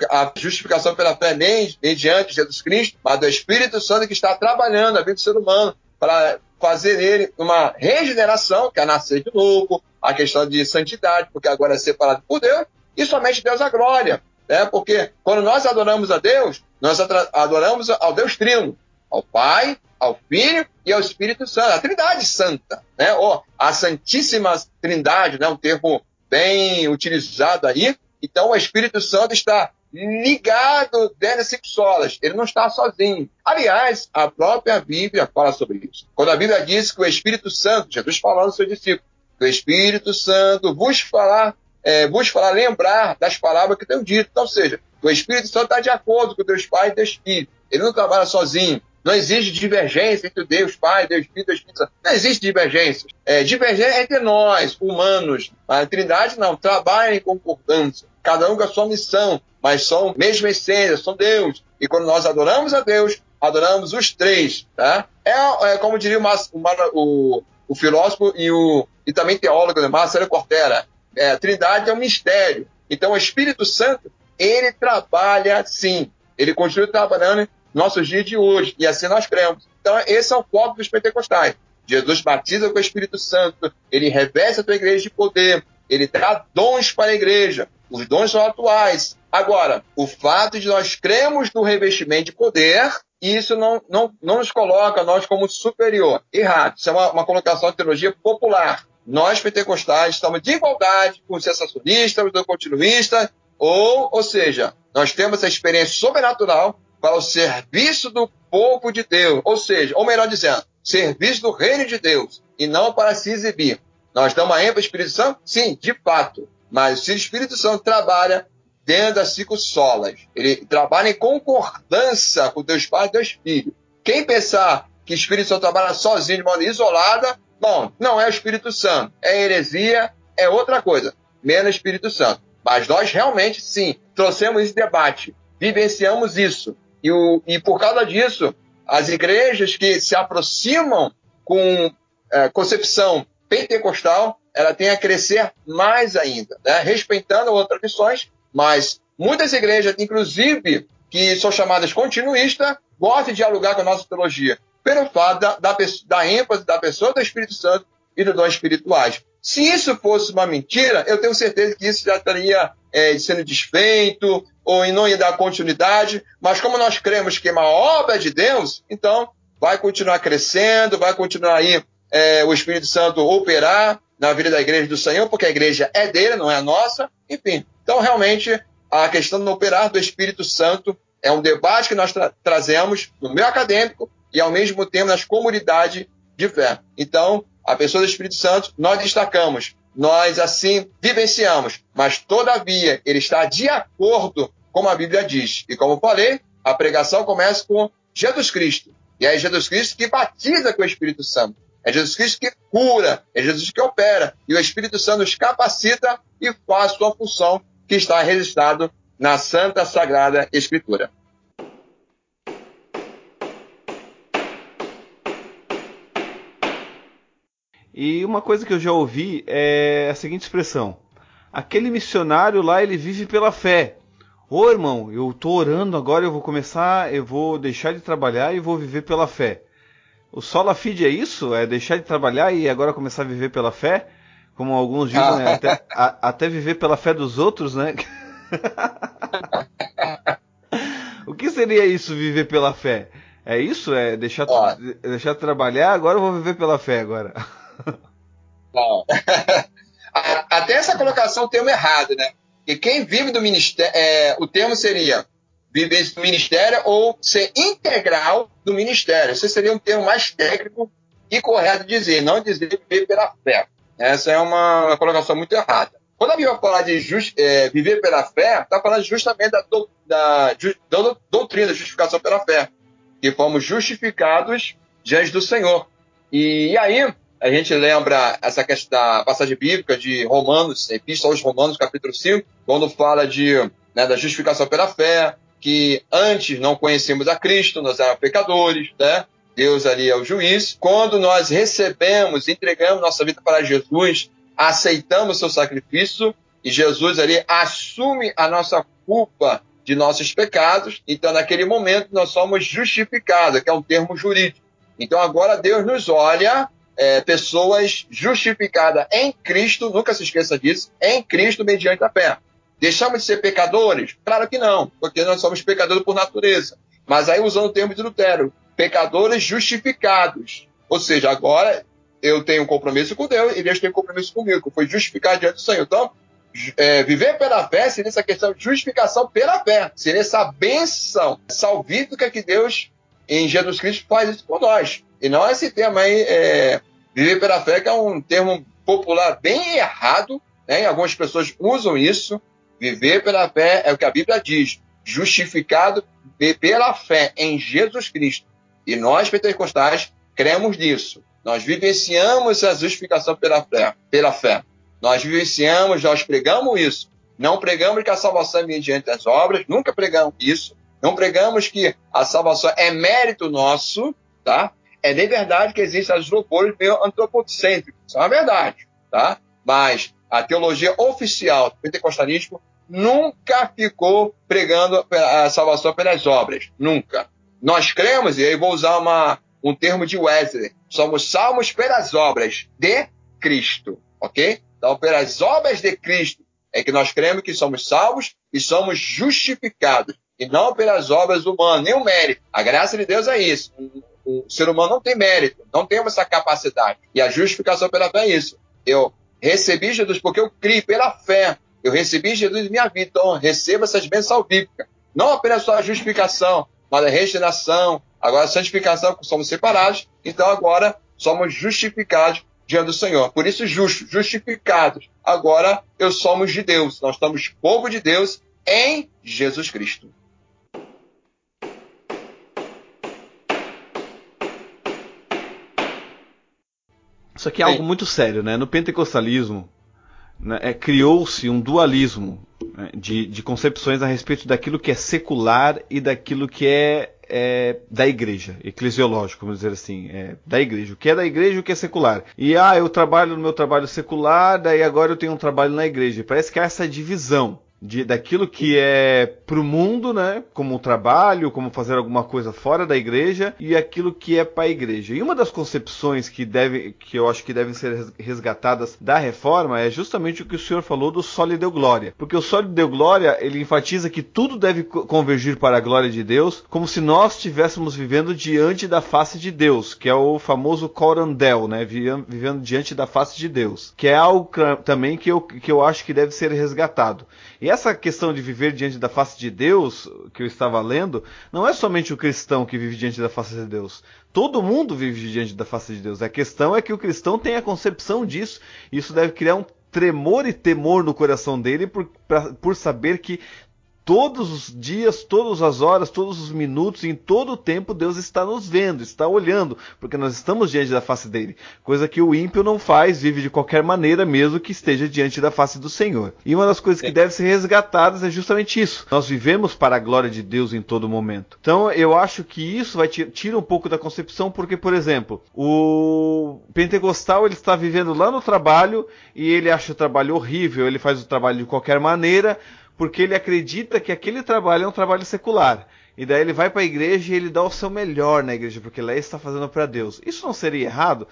a justificação pela fé nem mediante Jesus Cristo, mas do Espírito Santo que está trabalhando a vida do ser humano para fazer nele uma regeneração, que é nascer de novo, a questão de santidade, porque agora é separado por Deus, e somente Deus a glória. Né? Porque quando nós adoramos a Deus, nós adoramos ao Deus Trino, ao Pai, ao Filho e ao Espírito Santo, a Trindade Santa, né? ou a Santíssima Trindade, né? um termo bem utilizado aí. Então, o Espírito Santo está ligado cinco solas. Ele não está sozinho. Aliás, a própria Bíblia fala sobre isso. Quando a Bíblia diz que o Espírito Santo, Jesus falando aos seus discípulos, que o Espírito Santo vos falar, é, vos falar, lembrar das palavras que tenho dito. Então, ou seja, o Espírito Santo está de acordo com Deus Pai e Deus Filho. Ele não trabalha sozinho. Não existe divergência entre Deus Pai, Deus Filho, Deus Espírito. Não existe divergência. É, divergência entre nós, humanos. A Trindade não. Trabalha em concordância. Cada um com a sua missão. Mas são mesma essência, são Deus. E quando nós adoramos a Deus, adoramos os três. Tá? É, é como diria o, o, o, filósofo e, o, e também teólogo, né? Marcelo Cortera. É, a Trindade é um mistério. Então, o Espírito Santo, ele trabalha sim. Ele continua trabalhando nossos dias de hoje. E assim nós cremos. Então, esse é o foco dos pentecostais. Jesus batiza com o Espírito Santo, ele reveste a tua igreja de poder, ele dá dons para a igreja. Os dons são atuais. Agora, o fato de nós cremos no revestimento de poder, isso não, não, não nos coloca nós como superior. Errado. Isso é uma, uma colocação de teologia popular. Nós, pentecostais, estamos de igualdade com os sensacionistas, os continuistas, ou, ou seja, nós temos essa experiência sobrenatural para o serviço do povo de Deus, ou seja, ou melhor dizendo, serviço do reino de Deus, e não para se exibir. Nós damos a ênfase ao Espírito Santo? Sim, de fato. Mas se o Espírito Santo trabalha dentro das cinco solas, ele trabalha em concordância com Deus Pai e Deus Filho. Quem pensar que o Espírito Santo trabalha sozinho, de maneira isolada, bom, não é o Espírito Santo. É heresia, é outra coisa, menos Espírito Santo. Mas nós realmente, sim, trouxemos esse debate, vivenciamos isso. E, o, e por causa disso, as igrejas que se aproximam com é, concepção pentecostal, ela tem a crescer mais ainda, né? respeitando outras missões, mas muitas igrejas, inclusive, que são chamadas continuistas, gostam de dialogar com a nossa teologia, pelo fato da, da, da ênfase da pessoa do Espírito Santo e dos dons espirituais. Se isso fosse uma mentira, eu tenho certeza que isso já estaria é, sendo desfeito ou não ia dar continuidade. Mas como nós cremos que é uma obra de Deus, então vai continuar crescendo, vai continuar aí é, o Espírito Santo operar na vida da igreja do Senhor, porque a igreja é dele, não é a nossa. Enfim, então realmente a questão do operar do Espírito Santo é um debate que nós tra trazemos no meio acadêmico e ao mesmo tempo nas comunidades de fé. Então, a pessoa do Espírito Santo, nós destacamos, nós assim vivenciamos, mas todavia ele está de acordo com a Bíblia diz. E como falei, a pregação começa com Jesus Cristo. E é Jesus Cristo que batiza com o Espírito Santo. É Jesus Cristo que cura, é Jesus que opera. E o Espírito Santo nos capacita e faz sua função que está registrado na Santa Sagrada Escritura. E uma coisa que eu já ouvi é a seguinte expressão: aquele missionário lá ele vive pela fé. Ô irmão, eu tô orando agora, eu vou começar, eu vou deixar de trabalhar e vou viver pela fé. O sola fide é isso? É deixar de trabalhar e agora começar a viver pela fé? Como alguns dizem, né? até, a, até viver pela fé dos outros, né? o que seria isso, viver pela fé? É isso? É deixar, deixar de trabalhar, agora eu vou viver pela fé agora. Não. Até essa colocação tem um errado, né? E quem vive do ministério, é, o termo seria viver do ministério ou ser integral do ministério. Esse seria um termo mais técnico e correto dizer, não dizer viver pela fé. Essa é uma, uma colocação muito errada. Quando a Bíblia fala de just, é, viver pela fé, está falando justamente da, do, da, da doutrina, justificação pela fé, que fomos justificados diante do Senhor. E, e aí, a gente lembra essa questão da passagem bíblica de Romanos, Epístola aos Romanos, capítulo 5, quando fala de, né, da justificação pela fé, que antes não conhecíamos a Cristo, nós éramos pecadores, né? Deus ali é o juiz. Quando nós recebemos, entregamos nossa vida para Jesus, aceitamos seu sacrifício e Jesus ali assume a nossa culpa de nossos pecados, então naquele momento nós somos justificados, que é um termo jurídico. Então agora Deus nos olha é, pessoas justificadas em Cristo, nunca se esqueça disso, em Cristo mediante a fé. Deixamos de ser pecadores? Claro que não, porque nós somos pecadores por natureza. Mas aí usando o termo de Lutero, pecadores justificados. Ou seja, agora eu tenho um compromisso com Deus e Deus tem um compromisso comigo, foi justificado diante do Senhor. Então, é, viver pela fé seria essa questão de justificação pela fé, seria essa benção salvífica que Deus, em Jesus Cristo, faz isso por nós. E não esse termo aí, é, viver pela fé, é um termo popular bem errado, né? algumas pessoas usam isso. Viver pela fé é o que a Bíblia diz, justificado pela fé em Jesus Cristo. E nós, pentecostais, cremos nisso. Nós vivenciamos a justificação pela fé. Pela fé. Nós vivenciamos, nós pregamos isso. Não pregamos que a salvação é mediante das obras, nunca pregamos isso. Não pregamos que a salvação é mérito nosso, tá? É de verdade que existem as louvores meio antropocêntricos, isso é uma verdade, tá? Mas a teologia oficial do pentecostalismo nunca ficou pregando a salvação pelas obras, nunca. Nós cremos, e aí vou usar uma, um termo de Wesley, somos salvos pelas obras de Cristo, ok? Então, pelas obras de Cristo é que nós cremos que somos salvos e somos justificados, e não pelas obras humanas, nem o mérito. A graça de Deus é isso. O, ser humano não tem mérito, não temos essa capacidade. E a justificação pela fé é isso. Eu recebi Jesus porque eu criei pela fé. Eu recebi Jesus em minha vida, então receba essas bênçãos salvíficas. Não apenas só a justificação, mas a regeneração, agora a santificação, somos separados, então agora somos justificados diante do Senhor. Por isso, justos, justificados. Agora eu somos de Deus. Nós estamos povo de Deus em Jesus Cristo. Isso aqui é algo muito sério, né? No pentecostalismo, né, é, criou-se um dualismo né, de, de concepções a respeito daquilo que é secular e daquilo que é é, da igreja, eclesiológico, vamos dizer assim, é, da igreja. O que é da igreja e o que é secular. E ah, eu trabalho no meu trabalho secular, daí agora eu tenho um trabalho na igreja. Parece que há essa divisão de, daquilo que é para o mundo, né, como trabalho, como fazer alguma coisa fora da igreja, e aquilo que é para a igreja. E uma das concepções que, deve, que eu acho que devem ser resgatadas da reforma é justamente o que o senhor falou do sólido deu glória. Porque o sólido deu glória, ele enfatiza que tudo deve convergir para a glória de Deus, como se nós estivéssemos vivendo diante da face de Deus, que é o famoso corandel, né, vivendo diante da face de Deus, que é algo também que eu, que eu acho que deve ser resgatado. E essa questão de viver diante da face de Deus, que eu estava lendo, não é somente o cristão que vive diante da face de Deus. Todo mundo vive diante da face de Deus. A questão é que o cristão tem a concepção disso. E isso deve criar um tremor e temor no coração dele por, pra, por saber que todos os dias, todas as horas, todos os minutos, em todo o tempo, Deus está nos vendo, está olhando, porque nós estamos diante da face dele. Coisa que o ímpio não faz, vive de qualquer maneira, mesmo que esteja diante da face do Senhor. E uma das coisas que deve ser resgatadas é justamente isso. Nós vivemos para a glória de Deus em todo momento. Então eu acho que isso vai tirar um pouco da concepção, porque, por exemplo, o pentecostal ele está vivendo lá no trabalho e ele acha o trabalho horrível, ele faz o trabalho de qualquer maneira, porque ele acredita que aquele trabalho é um trabalho secular. E daí ele vai para a igreja e ele dá o seu melhor na igreja, porque lá ele está fazendo para Deus. Isso não seria errado?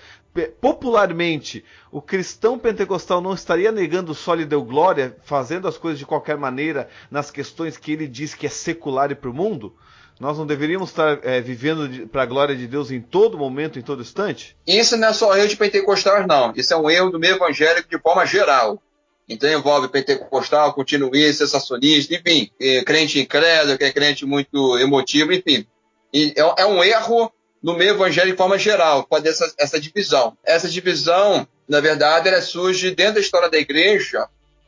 Popularmente, o cristão pentecostal não estaria negando sol e deu glória, fazendo as coisas de qualquer maneira nas questões que ele diz que é secular e para o mundo? Nós não deveríamos estar é, vivendo para a glória de Deus em todo momento, em todo instante? Isso não é só erro de pentecostais, não. Isso é um erro do meio evangélico de forma geral. Então envolve pentecostal, continuista, sensacionista, enfim, crente incrédulo, que é crente muito emotivo, enfim. E é, é um erro no meio evangélico de forma geral, pode essa, essa divisão. Essa divisão, na verdade, ela surge dentro da história da igreja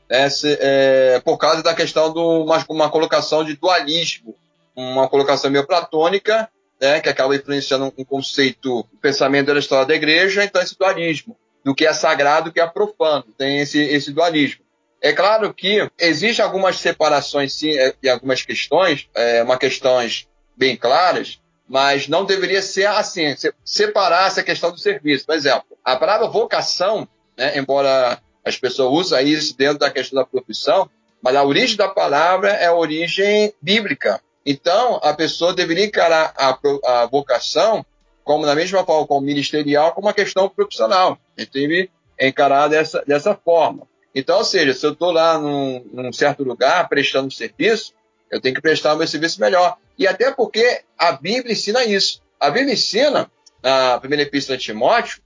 né, é, por causa da questão de uma, uma colocação de dualismo, uma colocação meio platônica, né, que acaba influenciando um conceito, um pensamento da história da igreja, então esse dualismo, do que é sagrado, do que é profano, tem esse, esse dualismo. É claro que existem algumas separações, sim, é, e algumas questões, é, uma questões bem claras, mas não deveria ser assim, separar essa questão do serviço. Por exemplo, a palavra vocação, né, embora as pessoas usem isso dentro da questão da profissão, mas a origem da palavra é a origem bíblica. Então, a pessoa deveria encarar a, a vocação como, da mesma forma, como ministerial, como uma questão profissional. Ele encarar dessa, dessa forma. Então, ou seja, se eu estou lá num, num, certo lugar prestando serviço, eu tenho que prestar o meu serviço melhor. E até porque a Bíblia ensina isso. A Bíblia ensina, na primeira epístola de Timóteo,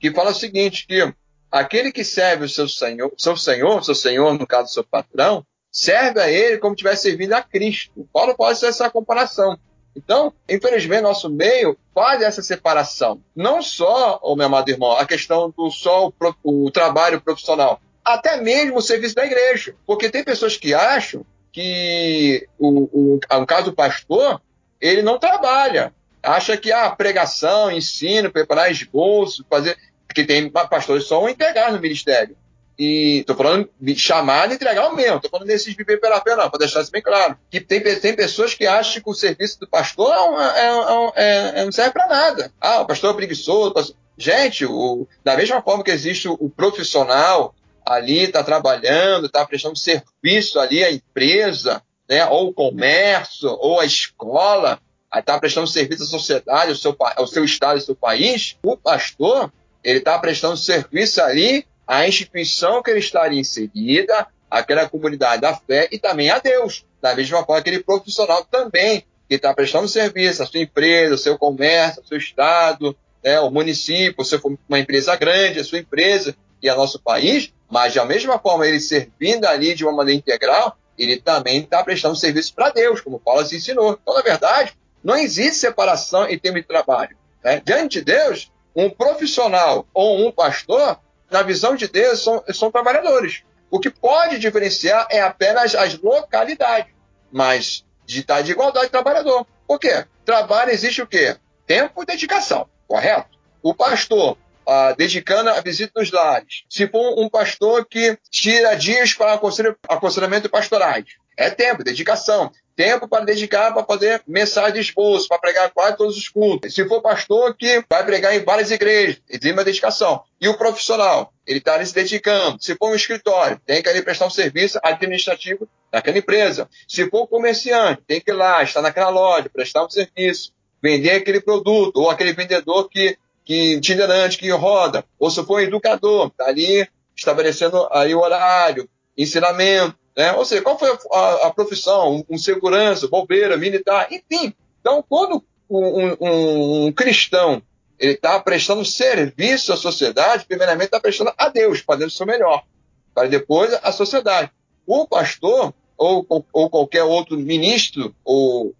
que fala o seguinte, que aquele que serve o seu senhor, seu senhor, seu senhor, no caso, seu patrão, serve a ele como estivesse servindo a Cristo. Paulo pode fazer essa comparação. Então, infelizmente, nosso meio faz essa separação. Não só, oh, meu amado irmão, a questão do só o, o trabalho profissional, até mesmo o serviço da igreja. Porque tem pessoas que acham que o, o, no caso do pastor, ele não trabalha. Acha que a pregação, ensino, preparar esboço, fazer porque tem pastores que são integrais no ministério. E estou falando de chamar e entregar o mesmo. Estou falando desses viver pela fé, não, deixar isso bem claro. Que tem, tem pessoas que acham que o serviço do pastor é, é, é, é não serve para nada. Ah, o pastor é preguiçoso. Pastor... Gente, o, da mesma forma que existe o, o profissional ali, está trabalhando, está prestando serviço ali à empresa, né, ou o comércio, ou a escola, está prestando serviço à sociedade, ao seu, ao seu estado, ao seu país, o pastor ele está prestando serviço ali à instituição que ele estaria inserida, àquela comunidade da fé e também a Deus. Da mesma forma, aquele profissional também que está prestando serviço à sua empresa, ao seu comércio, ao seu estado, né, ao município, se for uma empresa grande, a sua empresa e ao nosso país, mas da mesma forma ele servindo ali de uma maneira integral, ele também está prestando serviço para Deus, como Paulo se ensinou. Então, na verdade, não existe separação em termos de trabalho. Né? Diante de Deus, um profissional ou um pastor, na visão de Deus, são, são trabalhadores. O que pode diferenciar é apenas as localidades, mas de estar de igualdade de trabalhador. Por quê? Trabalho existe o quê? Tempo e dedicação, correto? O pastor, ah, dedicando a visita nos lares, se for um pastor que tira dias para aconselhamento pastorais, é tempo, dedicação tempo para dedicar para fazer mensagem de esposo, para pregar quase todos os cultos. Se for pastor que vai pregar em várias igrejas, tem uma dedicação. E o profissional, ele está se dedicando. Se for um escritório, tem que ali prestar um serviço administrativo naquela empresa. Se for comerciante, tem que ir lá, estar naquela loja, prestar um serviço, vender aquele produto, ou aquele vendedor que, que itinerante, que roda. Ou se for um educador, está ali estabelecendo aí o horário, ensinamento, né? Ou seja, qual foi a, a, profissão? Um, um, segurança, bombeiro, militar, enfim. Então, quando um, um, um cristão ele está prestando serviço à sociedade, primeiramente está prestando a Deus, fazendo o seu melhor, para depois a sociedade. O pastor ou, ou qualquer outro ministro ou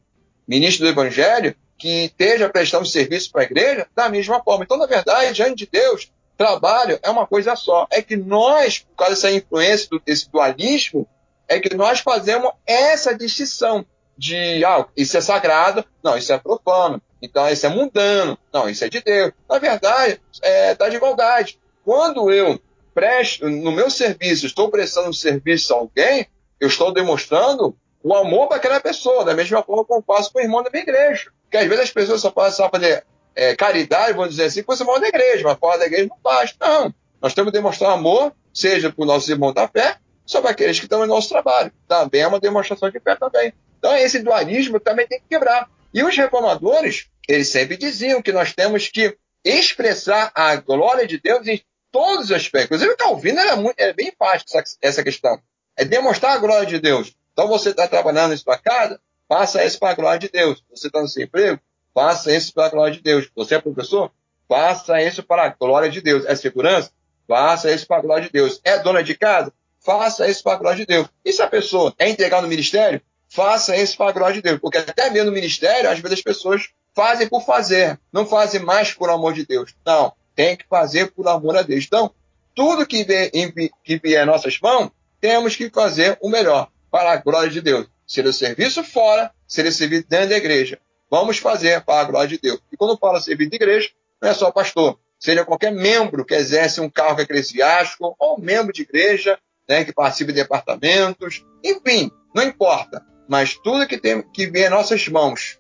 ministro do evangelho que esteja prestando serviço para a igreja, da mesma forma. Então, na verdade, diante de Deus, trabalho é uma coisa só. É que nós, por causa dessa influência, desse dualismo, é que nós fazemos essa distinção de, ah, isso é sagrado, não, isso é profano, então isso é mundano, não, isso é de Deus. Na verdade, está é, tá de igualdade. Quando eu presto, no meu serviço, estou prestando um serviço a alguém, eu estou demonstrando o amor para aquela pessoa, da mesma forma como eu faço com o irmão da minha igreja. Porque às vezes as pessoas só podem fazer é, caridade, vamos dizer assim, com o irmão da igreja, mas fora da igreja não faz. Não. Nós temos que demonstrar amor, seja para os nossos irmãos da fé, sobre aqueles que estão no nosso trabalho. Também é uma demonstração de fé também. Então, esse dualismo também tem que quebrar. E os reformadores, eles sempre diziam que nós temos que expressar a glória de Deus em todos os aspectos. Inclusive, o Calvino era, muito, era bem fácil essa questão. É demonstrar a glória de Deus. Então, você está trabalhando em sua casa, faça isso para a glória de Deus. Você está no seu emprego, faça isso para a glória de Deus. Você é professor, faça isso para a glória de Deus. É segurança? Faça isso para a glória de Deus. É dona de casa? Faça isso para a glória de Deus. E se a pessoa é entregar no ministério, faça isso para a glória de Deus. Porque até mesmo no ministério, às vezes as pessoas fazem por fazer, não fazem mais por amor de Deus. Não, tem que fazer por amor a Deus. Então, tudo que vier, que vier em nossas mãos, temos que fazer o melhor para a glória de Deus. O serviço fora, o serviço dentro da igreja. vamos fazer para a glória de Deus. E quando fala servir de igreja, não é só pastor, seja qualquer membro que exerce um cargo eclesiástico ou membro de igreja, né, que participe de departamentos, enfim, não importa. Mas tudo que tem que vir em nossas mãos,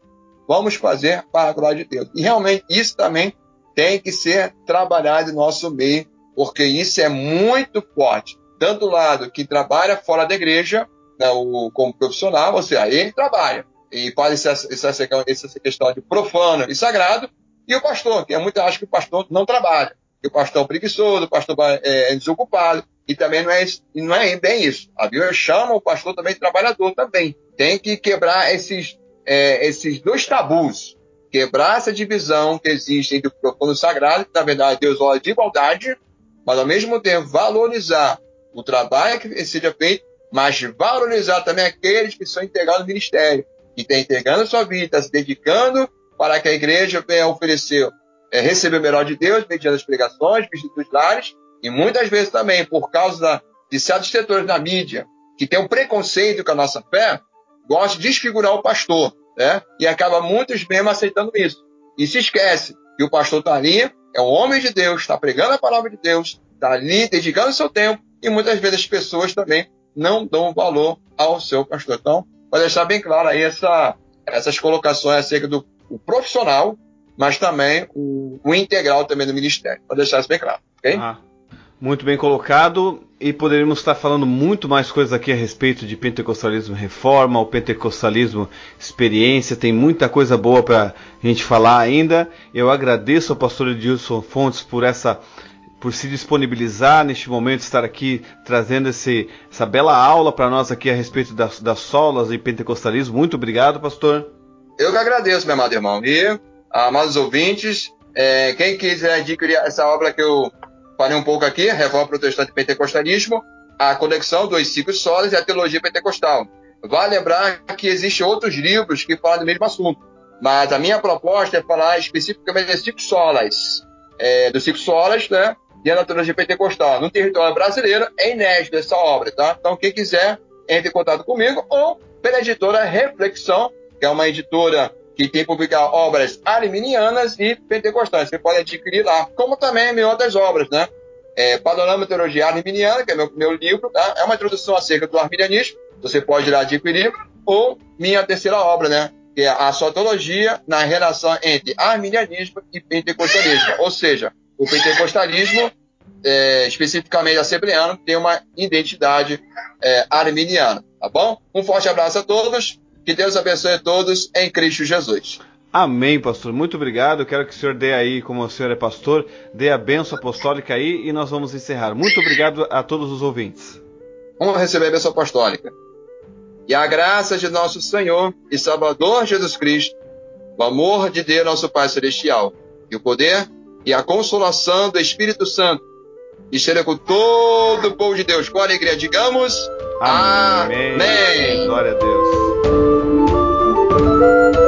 vamos fazer para a glória de Deus. E realmente isso também tem que ser trabalhado em nosso meio, porque isso é muito forte. Tanto o lado que trabalha fora da igreja, né, o, como profissional, ou seja, ele trabalha e faz essa, essa, essa questão de profano e sagrado, e o pastor, que é muito acha que o pastor não trabalha, que o pastor é preguiçoso, o pastor é, é desocupado, e também não é, não é bem isso. A Bíblia chama o pastor também de trabalhador também. Tem que quebrar esses, é, esses dois tabus, quebrar essa divisão que existe entre o profano sagrado, que na verdade Deus olha de igualdade, mas ao mesmo tempo valorizar o trabalho que seja feito, mas valorizar também aqueles que são integrados no ministério, que estão entregando sua vida, tá se dedicando para que a igreja venha oferecer, é, receber o melhor de Deus mediante as pregações, dos lares, e muitas vezes também por causa de certos setores da mídia que tem um preconceito com a nossa fé, gosta de desfigurar o pastor, né? E acaba muitos mesmo aceitando isso. E se esquece que o pastor está ali, é um homem de Deus, está pregando a palavra de Deus, está ali dedicando seu tempo, e muitas vezes as pessoas também não dão valor ao seu pastor. Então, para deixar bem claro aí essa, essas colocações acerca do profissional, mas também o, o integral também do ministério. Para deixar isso bem claro, ok? Ah, muito bem colocado. E poderíamos estar falando muito mais coisas aqui a respeito de pentecostalismo reforma, o pentecostalismo experiência. Tem muita coisa boa para a gente falar ainda. Eu agradeço ao pastor Edilson Fontes por essa por se disponibilizar neste momento, estar aqui trazendo esse, essa bela aula para nós aqui a respeito das, das solas e pentecostalismo. Muito obrigado, pastor. Eu que agradeço, meu amado irmão. E, amados ouvintes, é, quem quiser adquirir essa obra que eu falei um pouco aqui, Reforma Protestante e Pentecostalismo, a conexão dos ciclos solos e a teologia pentecostal. Vale lembrar que existem outros livros que falam do mesmo assunto, mas a minha proposta é falar especificamente dos ciclos solas, é, dos ciclos solas, né, e a teologia pentecostal. No território brasileiro é inédito essa obra, tá? Então quem quiser entre em contato comigo ou pela editora Reflexão, que é uma editora que tem publicado obras arminianas e pentecostais. Você pode adquirir lá, como também em outras obras, né? É, Panorama Teologia Arminiana, que é meu, meu livro, tá? é uma introdução acerca do arminianismo, você pode ir lá adquirir, ou minha terceira obra, né? que é a Sotologia na relação entre arminianismo e pentecostalismo. Ou seja, o pentecostalismo, é, especificamente assembleano, tem uma identidade é, arminiana. Tá bom? Um forte abraço a todos. Que Deus abençoe a todos em Cristo Jesus. Amém, pastor. Muito obrigado. Eu quero que o senhor dê aí, como o senhor é pastor, dê a benção apostólica aí e nós vamos encerrar. Muito obrigado a todos os ouvintes. Vamos receber a benção apostólica. E a graça de nosso Senhor e Salvador Jesus Cristo, o amor de Deus, nosso Pai Celestial, e o poder e a consolação do Espírito Santo, esteja com todo o povo de Deus. Com alegria, digamos. Amém. Amém. Glória a Deus. Thank you.